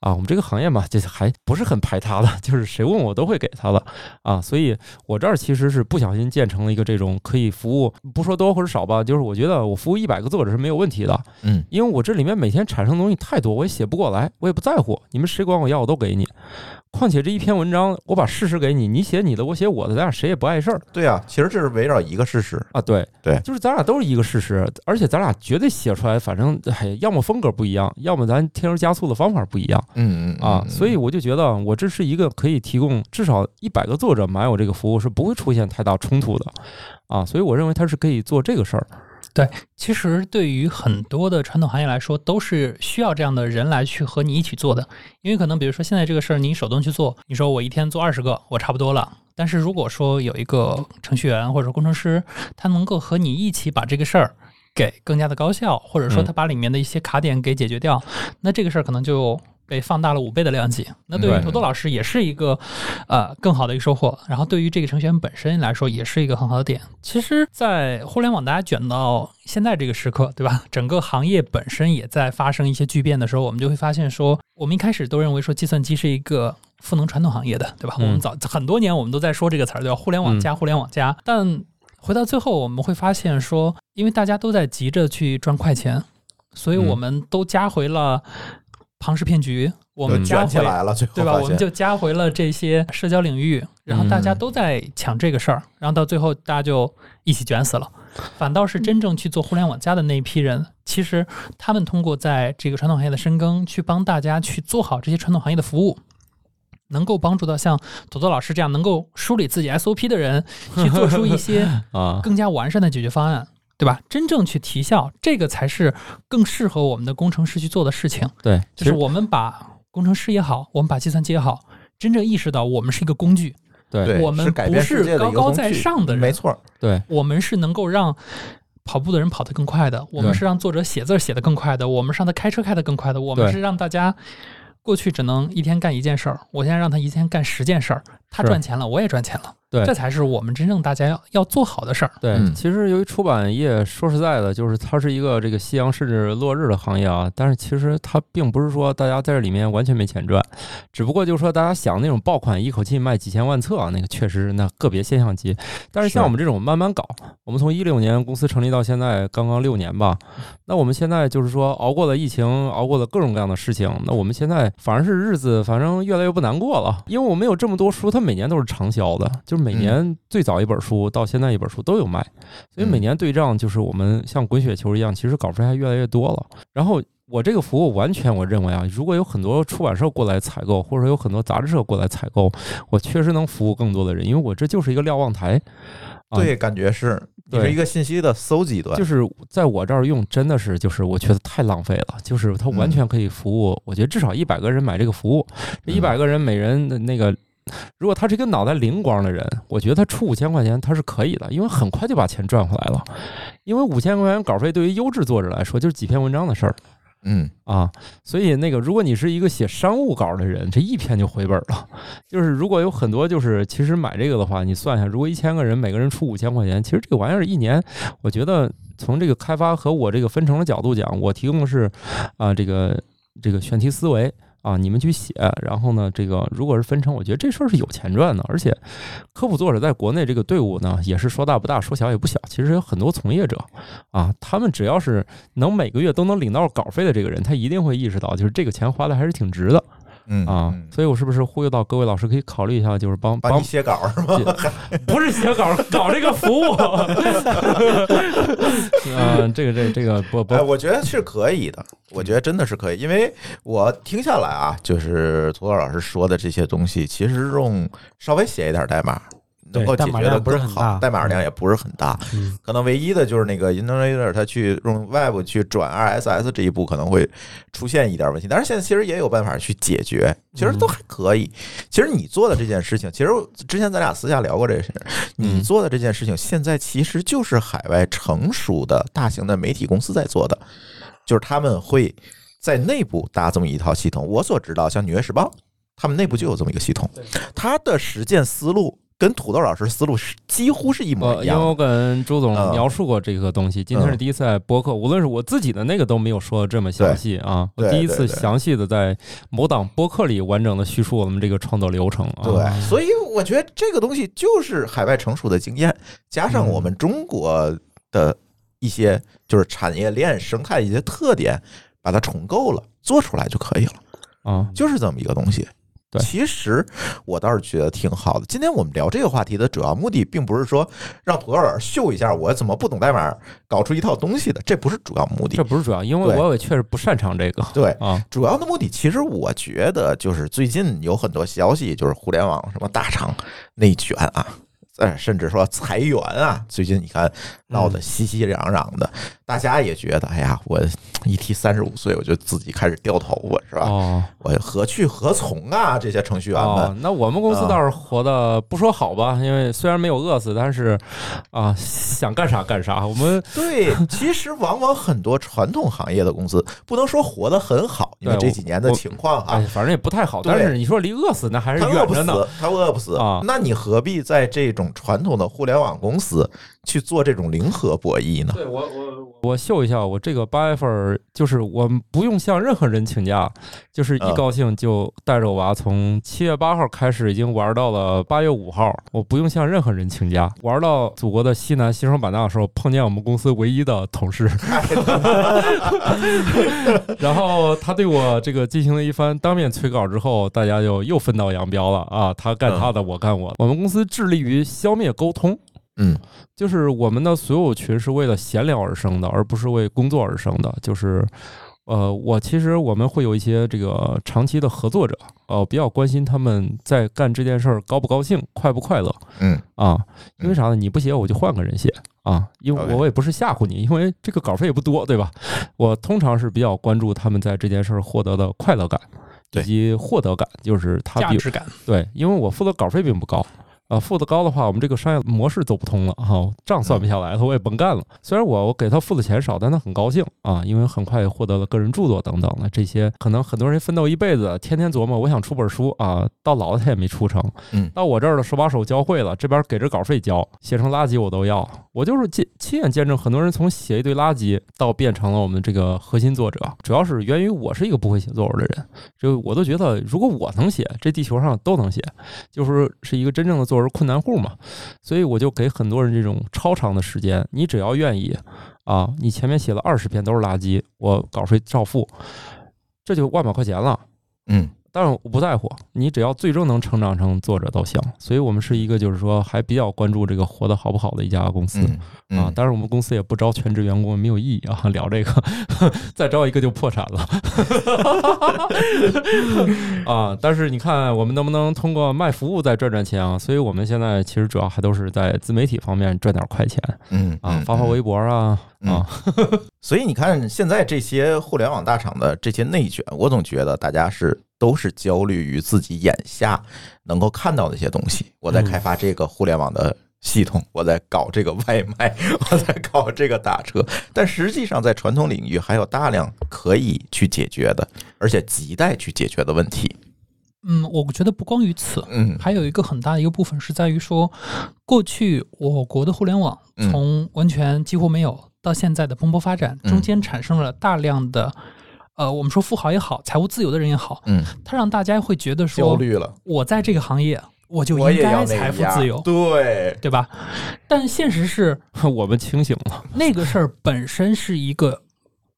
啊，我们这个行业嘛，这还不是很排他的，就是谁问我都会给他的啊。所以我这儿其实是不小心建成了一个这种可以服务，不说多或者少吧，就是我觉得我服务一百个作者是没有问题的。嗯，因为我这里面每天产生的东西太多，我也写不过来，我也不在乎。你们谁管我要，我都给你。况且这一篇文章，我把事实给你，你写你的，我写我的，咱俩谁也不碍事儿对啊，其实这是围绕一个事实，啊。对对就是咱俩都是一个事实，而且咱俩绝对写出来，反正哎，要么风格不一样，要么咱添油加醋的方法不一样嗯嗯啊。所以我就觉得，我这是一个可以提供至少一百个作者买我这个服务是不会出现太大冲突的啊。所以我认为他是可以做这个事儿。其实对于很多的传统行业来说，都是需要这样的人来去和你一起做的。因为可能比如说现在这个事儿，你手动去做，你说我一天做二十个，我差不多了。但是如果说有一个程序员或者工程师，他能够和你一起把这个事儿给更加的高效，或者说他把里面的一些卡点给解决掉，那这个事儿可能就被放大了五倍的量级。那对于对土豆老师也是一个呃更好的一个收获，然后对于这个程序员本身来说也是一个很好的点。其实，在互联网大家卷到现在这个时刻，对吧？整个行业本身也在发生一些巨变的时候，我们就会发现说，我们一开始都认为说计算机是一个赋能传统行业的，对吧？嗯我们早很多年我们都在说这个词儿，对吧？互联网加互联网加，但回到最后，我们会发现说，因为大家都在急着去赚快钱，所以嗯我们都加回了庞氏骗局，我们加起来了，最后对吧？我们就加回了这些社交领域，然后大家都在抢这个事儿，然后到最后大家就一起卷死了。反倒是真正去做互联网加的那一批人，其实他们通过在这个传统行业的深耕，去帮大家去做好这些传统行业的服务。能够帮助到像朵朵老师这样能够梳理自己 SOP 的人，去做出一些 啊，更加完善的解决方案，对吧？真正去提效，这个才是更适合我们的工程师去做的事情。对，就是我们把工程师也好，我们把计算机也好，真正意识到我们是一个工具，对对我们不是高高在上的人没错，对我们是能够让跑步的人跑得更快的，我们是让作者写字儿写得更快的，我们是让他开车开得更快的，我们是让大家过去只能一天干一件事儿，我现在让他一天干十件事儿，他赚钱了，我也赚钱了，对这才是我们真正大家要要做好的事儿。对，嗯其实由于出版业，说实在的，就是它是一个这个夕阳甚至落日的行业啊。但是其实它并不是说大家在这里面完全没钱赚，只不过就是说大家想那种爆款一口气卖几千万册啊，那个确实是那个别现象级。但是像我们这种慢慢搞，我们从一六年公司成立到现在刚刚六年吧，那我们现在就是说熬过了疫情，熬过了各种各样的事情，那我们现在反而是日子反正越来越不难过了，因为我们有这么多书，它每年都是畅销的，就是每年最早一本书到现在一本书都有卖。所以每年对账就是我们像滚雪球一样，其实稿费还越来越多了。然后我这个服务完全我认为啊，如果有很多出版社过来采购，或者说有很多杂志社过来采购，我确实能服务更多的人，因为我这就是一个瞭望台。啊对，感觉是你是对一个信息的搜集端，就是在我这儿用，真的是就是我觉得太浪费了。就是它完全可以服务，我觉得至少一百个人买这个服务，这一百个人每人的那个。如果他是一个脑袋灵光的人，我觉得他出五千块钱他是可以的，因为很快就把钱赚回来了。因为五千块钱稿费对于优质作者来说就是几篇文章的事儿嗯啊，所以那个如果你是一个写商务稿的人，这一篇就回本了。就是如果有很多就是其实买这个的话，你算一下，如果一千个人每个人出五千块钱，其实这个玩意儿一年，我觉得从这个开发和我这个分成的角度讲，我提供的是啊、这个这个选题思维。啊，你们去写，然后呢，这个如果是分成，我觉得这事儿是有钱赚的，而且科普作者在国内这个队伍呢，也是说大不大，说小也不小。其实有很多从业者啊，他们只要是能每个月都能领到稿费的这个人，他一定会意识到，就是这个钱花的还是挺值的嗯啊。嗯所以我是不是忽悠到各位老师可以考虑一下，就是帮帮帮你写稿是吗？不是写稿，搞这个服务。嗯，这个这个这个不不哎，我觉得是可以的，我觉得真的是可以，因为我听下来啊，就是涂老师说的这些东西，其实用稍微写一点代码。能够解决的不是更好，代码量也不是很大，嗯。可能唯一的就是那个 Innovator 它去用 Web 去转 RSS 这一步可能会出现一点问题，但是现在其实也有办法去解决，其实都还可以。其实你做的这件事情，其实之前咱俩私下聊过这个事，你嗯。做的这件事情，现在其实就是海外成熟的大型的媒体公司在做的，就是他们会在内部搭这么一套系统。我所知道，像《纽约时报》，他们内部就有这么一个系统，它的实践思路跟土豆老师思路是几乎是一模一样，因为我。跟朱总嗯描述过这个东西，今天是第一次在播客，无论是我自己的那个都没有说的这么详细啊，我第一次详细的在某档播客里完整的叙述我们这个创作流程啊。对，所以我觉得这个东西就是海外成熟的经验，加上我们中国的一些就是产业链生态一些特点，把它重构了，做出来就可以了。啊，就是这么一个东西。对其实我倒是觉得挺好的。今天我们聊这个话题的主要目的，并不是说让土豆老师秀一下我怎么不懂代码搞出一套东西的，这不是主要目的这。不是主要，因为我也确实不擅长这个对，啊。主要的目的，其实我觉得就是最近有很多消息，就是互联网什么大厂内卷啊，呃，甚至说裁员啊，最近你看闹得熙熙攘攘的，大家也觉得，哎呀，我一提三十五岁，我就自己开始掉头发，是吧？哦我何去何从啊？这些程序员们哦，，那我们公司啊倒是活的不说好吧，因为虽然没有饿死，但是啊，想干啥干啥。我们对，其实往往很多传统行业的公司不能说活得很好，因为这几年的情况哎啊，，反正也不太好。但是你说离饿死那还是他饿不远着呢。死，他饿不死啊那你何必在这种传统的互联网公司去做这种零和博弈呢？对我我我秀一下，我这个八月份儿就是我不用向任何人请假，就是一嗯高兴就带着我娃从七月八号开始，已经玩到了八月五号，我不用向任何人请假，玩到祖国的西南西双版纳的时候，碰见我们公司唯一的同事，然后他对我这个进行了一番当面催稿之后，大家就又分道扬镳了啊，他干他的，我干我的。我们公司致力于消灭沟通。嗯就是我们的所有群是为了闲聊而生的，而不是为工作而生的。就是，呃，我其实我们会有一些这个长期的合作者，呃，比较关心他们在干这件事儿高不高兴、快不快乐嗯啊。因为啥呢？你不写，我就换个人写啊。因为我也不是吓唬你，因为这个稿费也不多，对吧？我通常是比较关注他们在这件事儿获得的快乐感。以及获得感，就是他比价值感。对，因为我付的稿费并不高，啊，付的高的话，我们这个商业模式走不通了哈、账算不下来了，我也甭干了。虽然我我给他付的钱少，但他很高兴啊，因为很快也获得了个人著作等等的这些，可能很多人奋斗一辈子，天天琢磨我想出本书啊，到老了他也没出成。嗯到我这儿了，手把手教会了，这边给着稿费交，写成垃圾我都要。我就是见亲眼见证很多人从写一堆垃圾到变成了我们这个核心作者，主要是源于我是一个不会写作文的人，就我都觉得如果我能写，这地球上都能写，就是是一个真正的作文困难户嘛。所以我就给很多人这种超长的时间，你只要愿意啊，你前面写了二十篇都是垃圾，我稿费照付，这就万把块钱了。嗯当然我不在乎，你只要最终能成长成作者都行。所以我们是一个就是说还比较关注这个活得好不好的一家公司。嗯嗯啊，当然我们公司也不招全职员工，没有意义啊。聊这个，再招一个就破产了 啊。但是你看，我们能不能通过卖服务再赚赚钱啊？所以我们现在其实主要还都是在自媒体方面赚点快钱嗯啊，发发微博啊嗯啊，所以你看，现在这些互联网大厂的这些内卷，我总觉得大家是都是焦虑于自己眼下能够看到的一些东西。我在开发这个互联网的系统，我在搞这个外卖，我在搞这个打车，但实际上在传统领域还有大量可以去解决的，而且亟待去解决的问题。嗯，我觉得不光于此，嗯。还有一个很大的一个部分是在于说，过去我国的互联网嗯。从完全几乎没有到现在的蓬勃发展，嗯。中间产生了大量的，呃，我们说富豪也好，财务自由的人也好，嗯，他让大家会觉得说焦说，虑了，我在这个行业我就应该财富自由，对，对吧？但现实是，我们清醒了。那个事儿本身是一个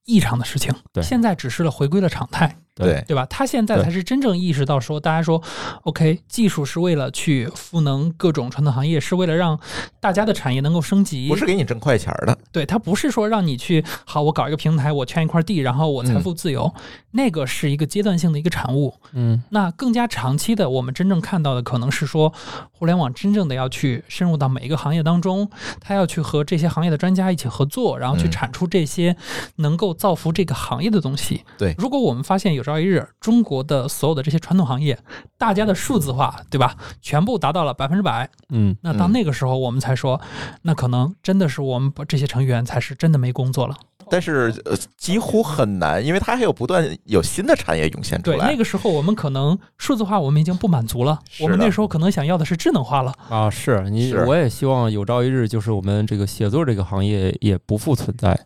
异常的事情，对现在只是了回归了常态。对，对吧？他现在才是真正意识到说，大家说，OK，技术是为了去赋能各种传统行业，是为了让大家的产业能够升级。不是给你挣快钱的，对，他不是说让你去好，我搞一个平台，我圈一块地，然后我财富自由，那个是一个阶段性的一个产物。嗯那更加长期的，我们真正看到的可能是说，互联网真正的要去深入到每一个行业当中，他要去和这些行业的专家一起合作，然后去嗯产出这些能够造福这个行业的东西。对如果我们发现有朝一日中国的所有的这些传统行业，大家的数字化，对吧，全部达到了百分之百，嗯，那当嗯那个时候我们才说，那可能真的是我们这些成员才是真的没工作了。但是呃几乎很难，因为它还有不断有新的产业涌现出来对，来。那个时候我们可能数字化我们已经不满足了，我们那时候可能想要的是智能化了。啊，是你，是我也希望有朝一日，就是我们这个写作这个行业也不复存在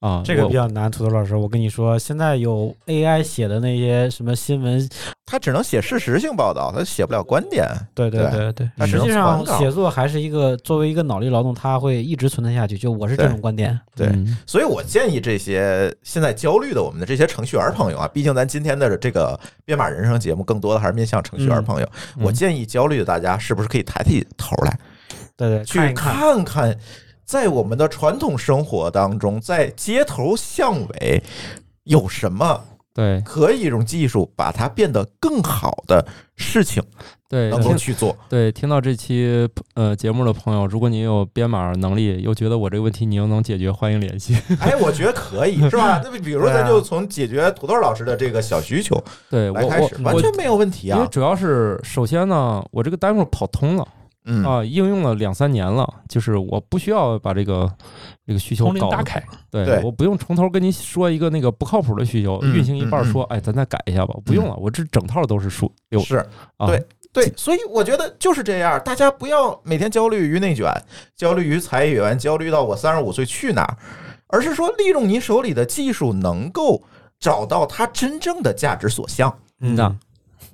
啊。这个比较难，土豆老师，我跟你说，现在有 AI 写的那些什么新闻，它只能写事实性报道，它写不了观点。对对对对实际上写作还是一个作为一个脑力劳动，它会一直存在下去。就我是这种观点。对嗯所以我建议这些现在焦虑的我们的这些程序员朋友啊，毕竟咱今天的这个编码人生节目更多的还是面向程序员朋友。嗯我建议焦虑的大家是不是可以抬起头来，对对，去看看。看看，在我们的传统生活当中，在街头巷尾有什么对可以用技术把它变得更好的事情对，能够去做。对，听到这期呃节目的朋友，如果您有编码能力，又觉得我这个问题你又能解决，欢迎联系。哎，我觉得可以，是吧？那么比如对啊咱就从解决土豆老师的这个小需求对我来开始，完全没有问题啊。因为主要是首先呢，我这个 demo 跑通了嗯。啊，应用了两三年了，就是我不需要把这个这个需求打开，对，对我不用从头跟您说一个那个不靠谱的需求，嗯运行一半说，哎，咱再改一下吧，不用了，我这整套都是数六是啊，对对，所以我觉得就是这样，大家不要每天焦虑于内卷，焦虑于裁员，焦虑到我三十五岁去哪儿，而是说利用你手里的技术能够找到它真正的价值所向。嗯。呐，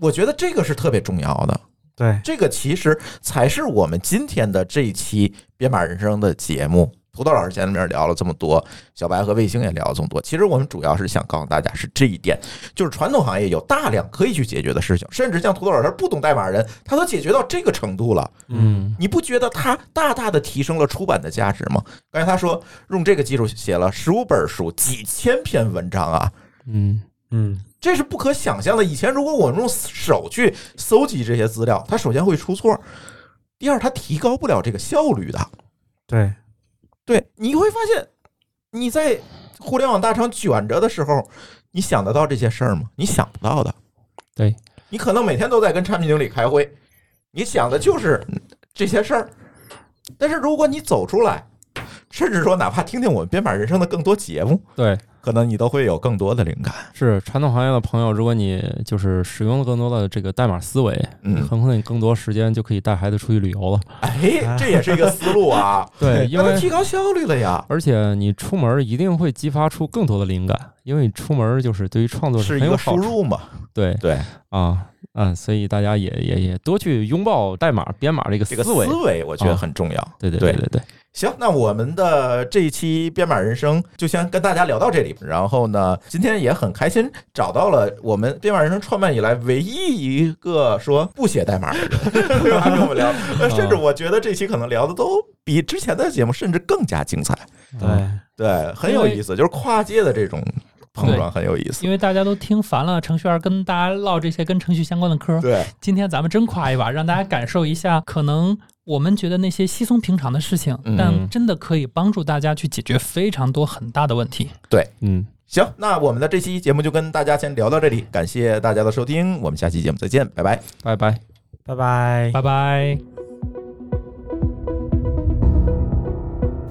我觉得这个是特别重要的，对，这个其实才是我们今天的这一期编码人生的节目。土豆老师前面聊了这么多，小白和卫星也聊了这么多。其实我们主要是想告诉大家是这一点，就是传统行业有大量可以去解决的事情，甚至像土豆老师不懂代码人，他都解决到这个程度了。嗯你不觉得他大大的提升了出版的价值吗？刚才他说用这个技术写了十五本书、几千篇文章啊，嗯嗯，这是不可想象的。以前如果我们用手去搜集这些资料，它首先会出错，第二它提高不了这个效率的。对，对，你会发现你在互联网大厂卷着的时候，你想得到这些事儿吗？你想不到的。对，你可能每天都在跟产品经理开会，你想的就是这些事儿。但是如果你走出来，甚至说哪怕听听我们编码人生的更多节目，对，可能你都会有更多的灵感。是传统行业的朋友，如果你就是使用了更多的这个代码思维，嗯很可能你更多时间就可以带孩子出去旅游了。哎，这也是一个思路啊。对，因为提高效率了呀，而且你出门一定会激发出更多的灵感，因为你出门就是对于创作是一个。输入嘛。对对，啊，嗯，所以大家也也也多去拥抱代码编码这个这个思维。我觉得啊很重要。对对对对对对，行，那我们的这一期编码人生就先跟大家聊到这里。然后呢，今天也很开心找到了我们编码人生创办以来唯一一个说不写代码的人，对吧？跟我们聊，呃甚至我觉得这期可能聊的都比之前的节目甚至更加精彩。对，对，很有意思，就是跨界的这种碰撞很有意思。因为大家都听烦了程序员跟大家唠这些跟程序相关的嗑，对，今天咱们真夸一把，让大家感受一下，可能我们觉得那些稀松平常的事情，嗯但真的可以帮助大家去解决非常多很大的问题。对嗯，行，那我们的这期节目就跟大家先聊到这里，感谢大家的收听，我们下期节目再见，拜拜。拜拜。拜拜。拜拜。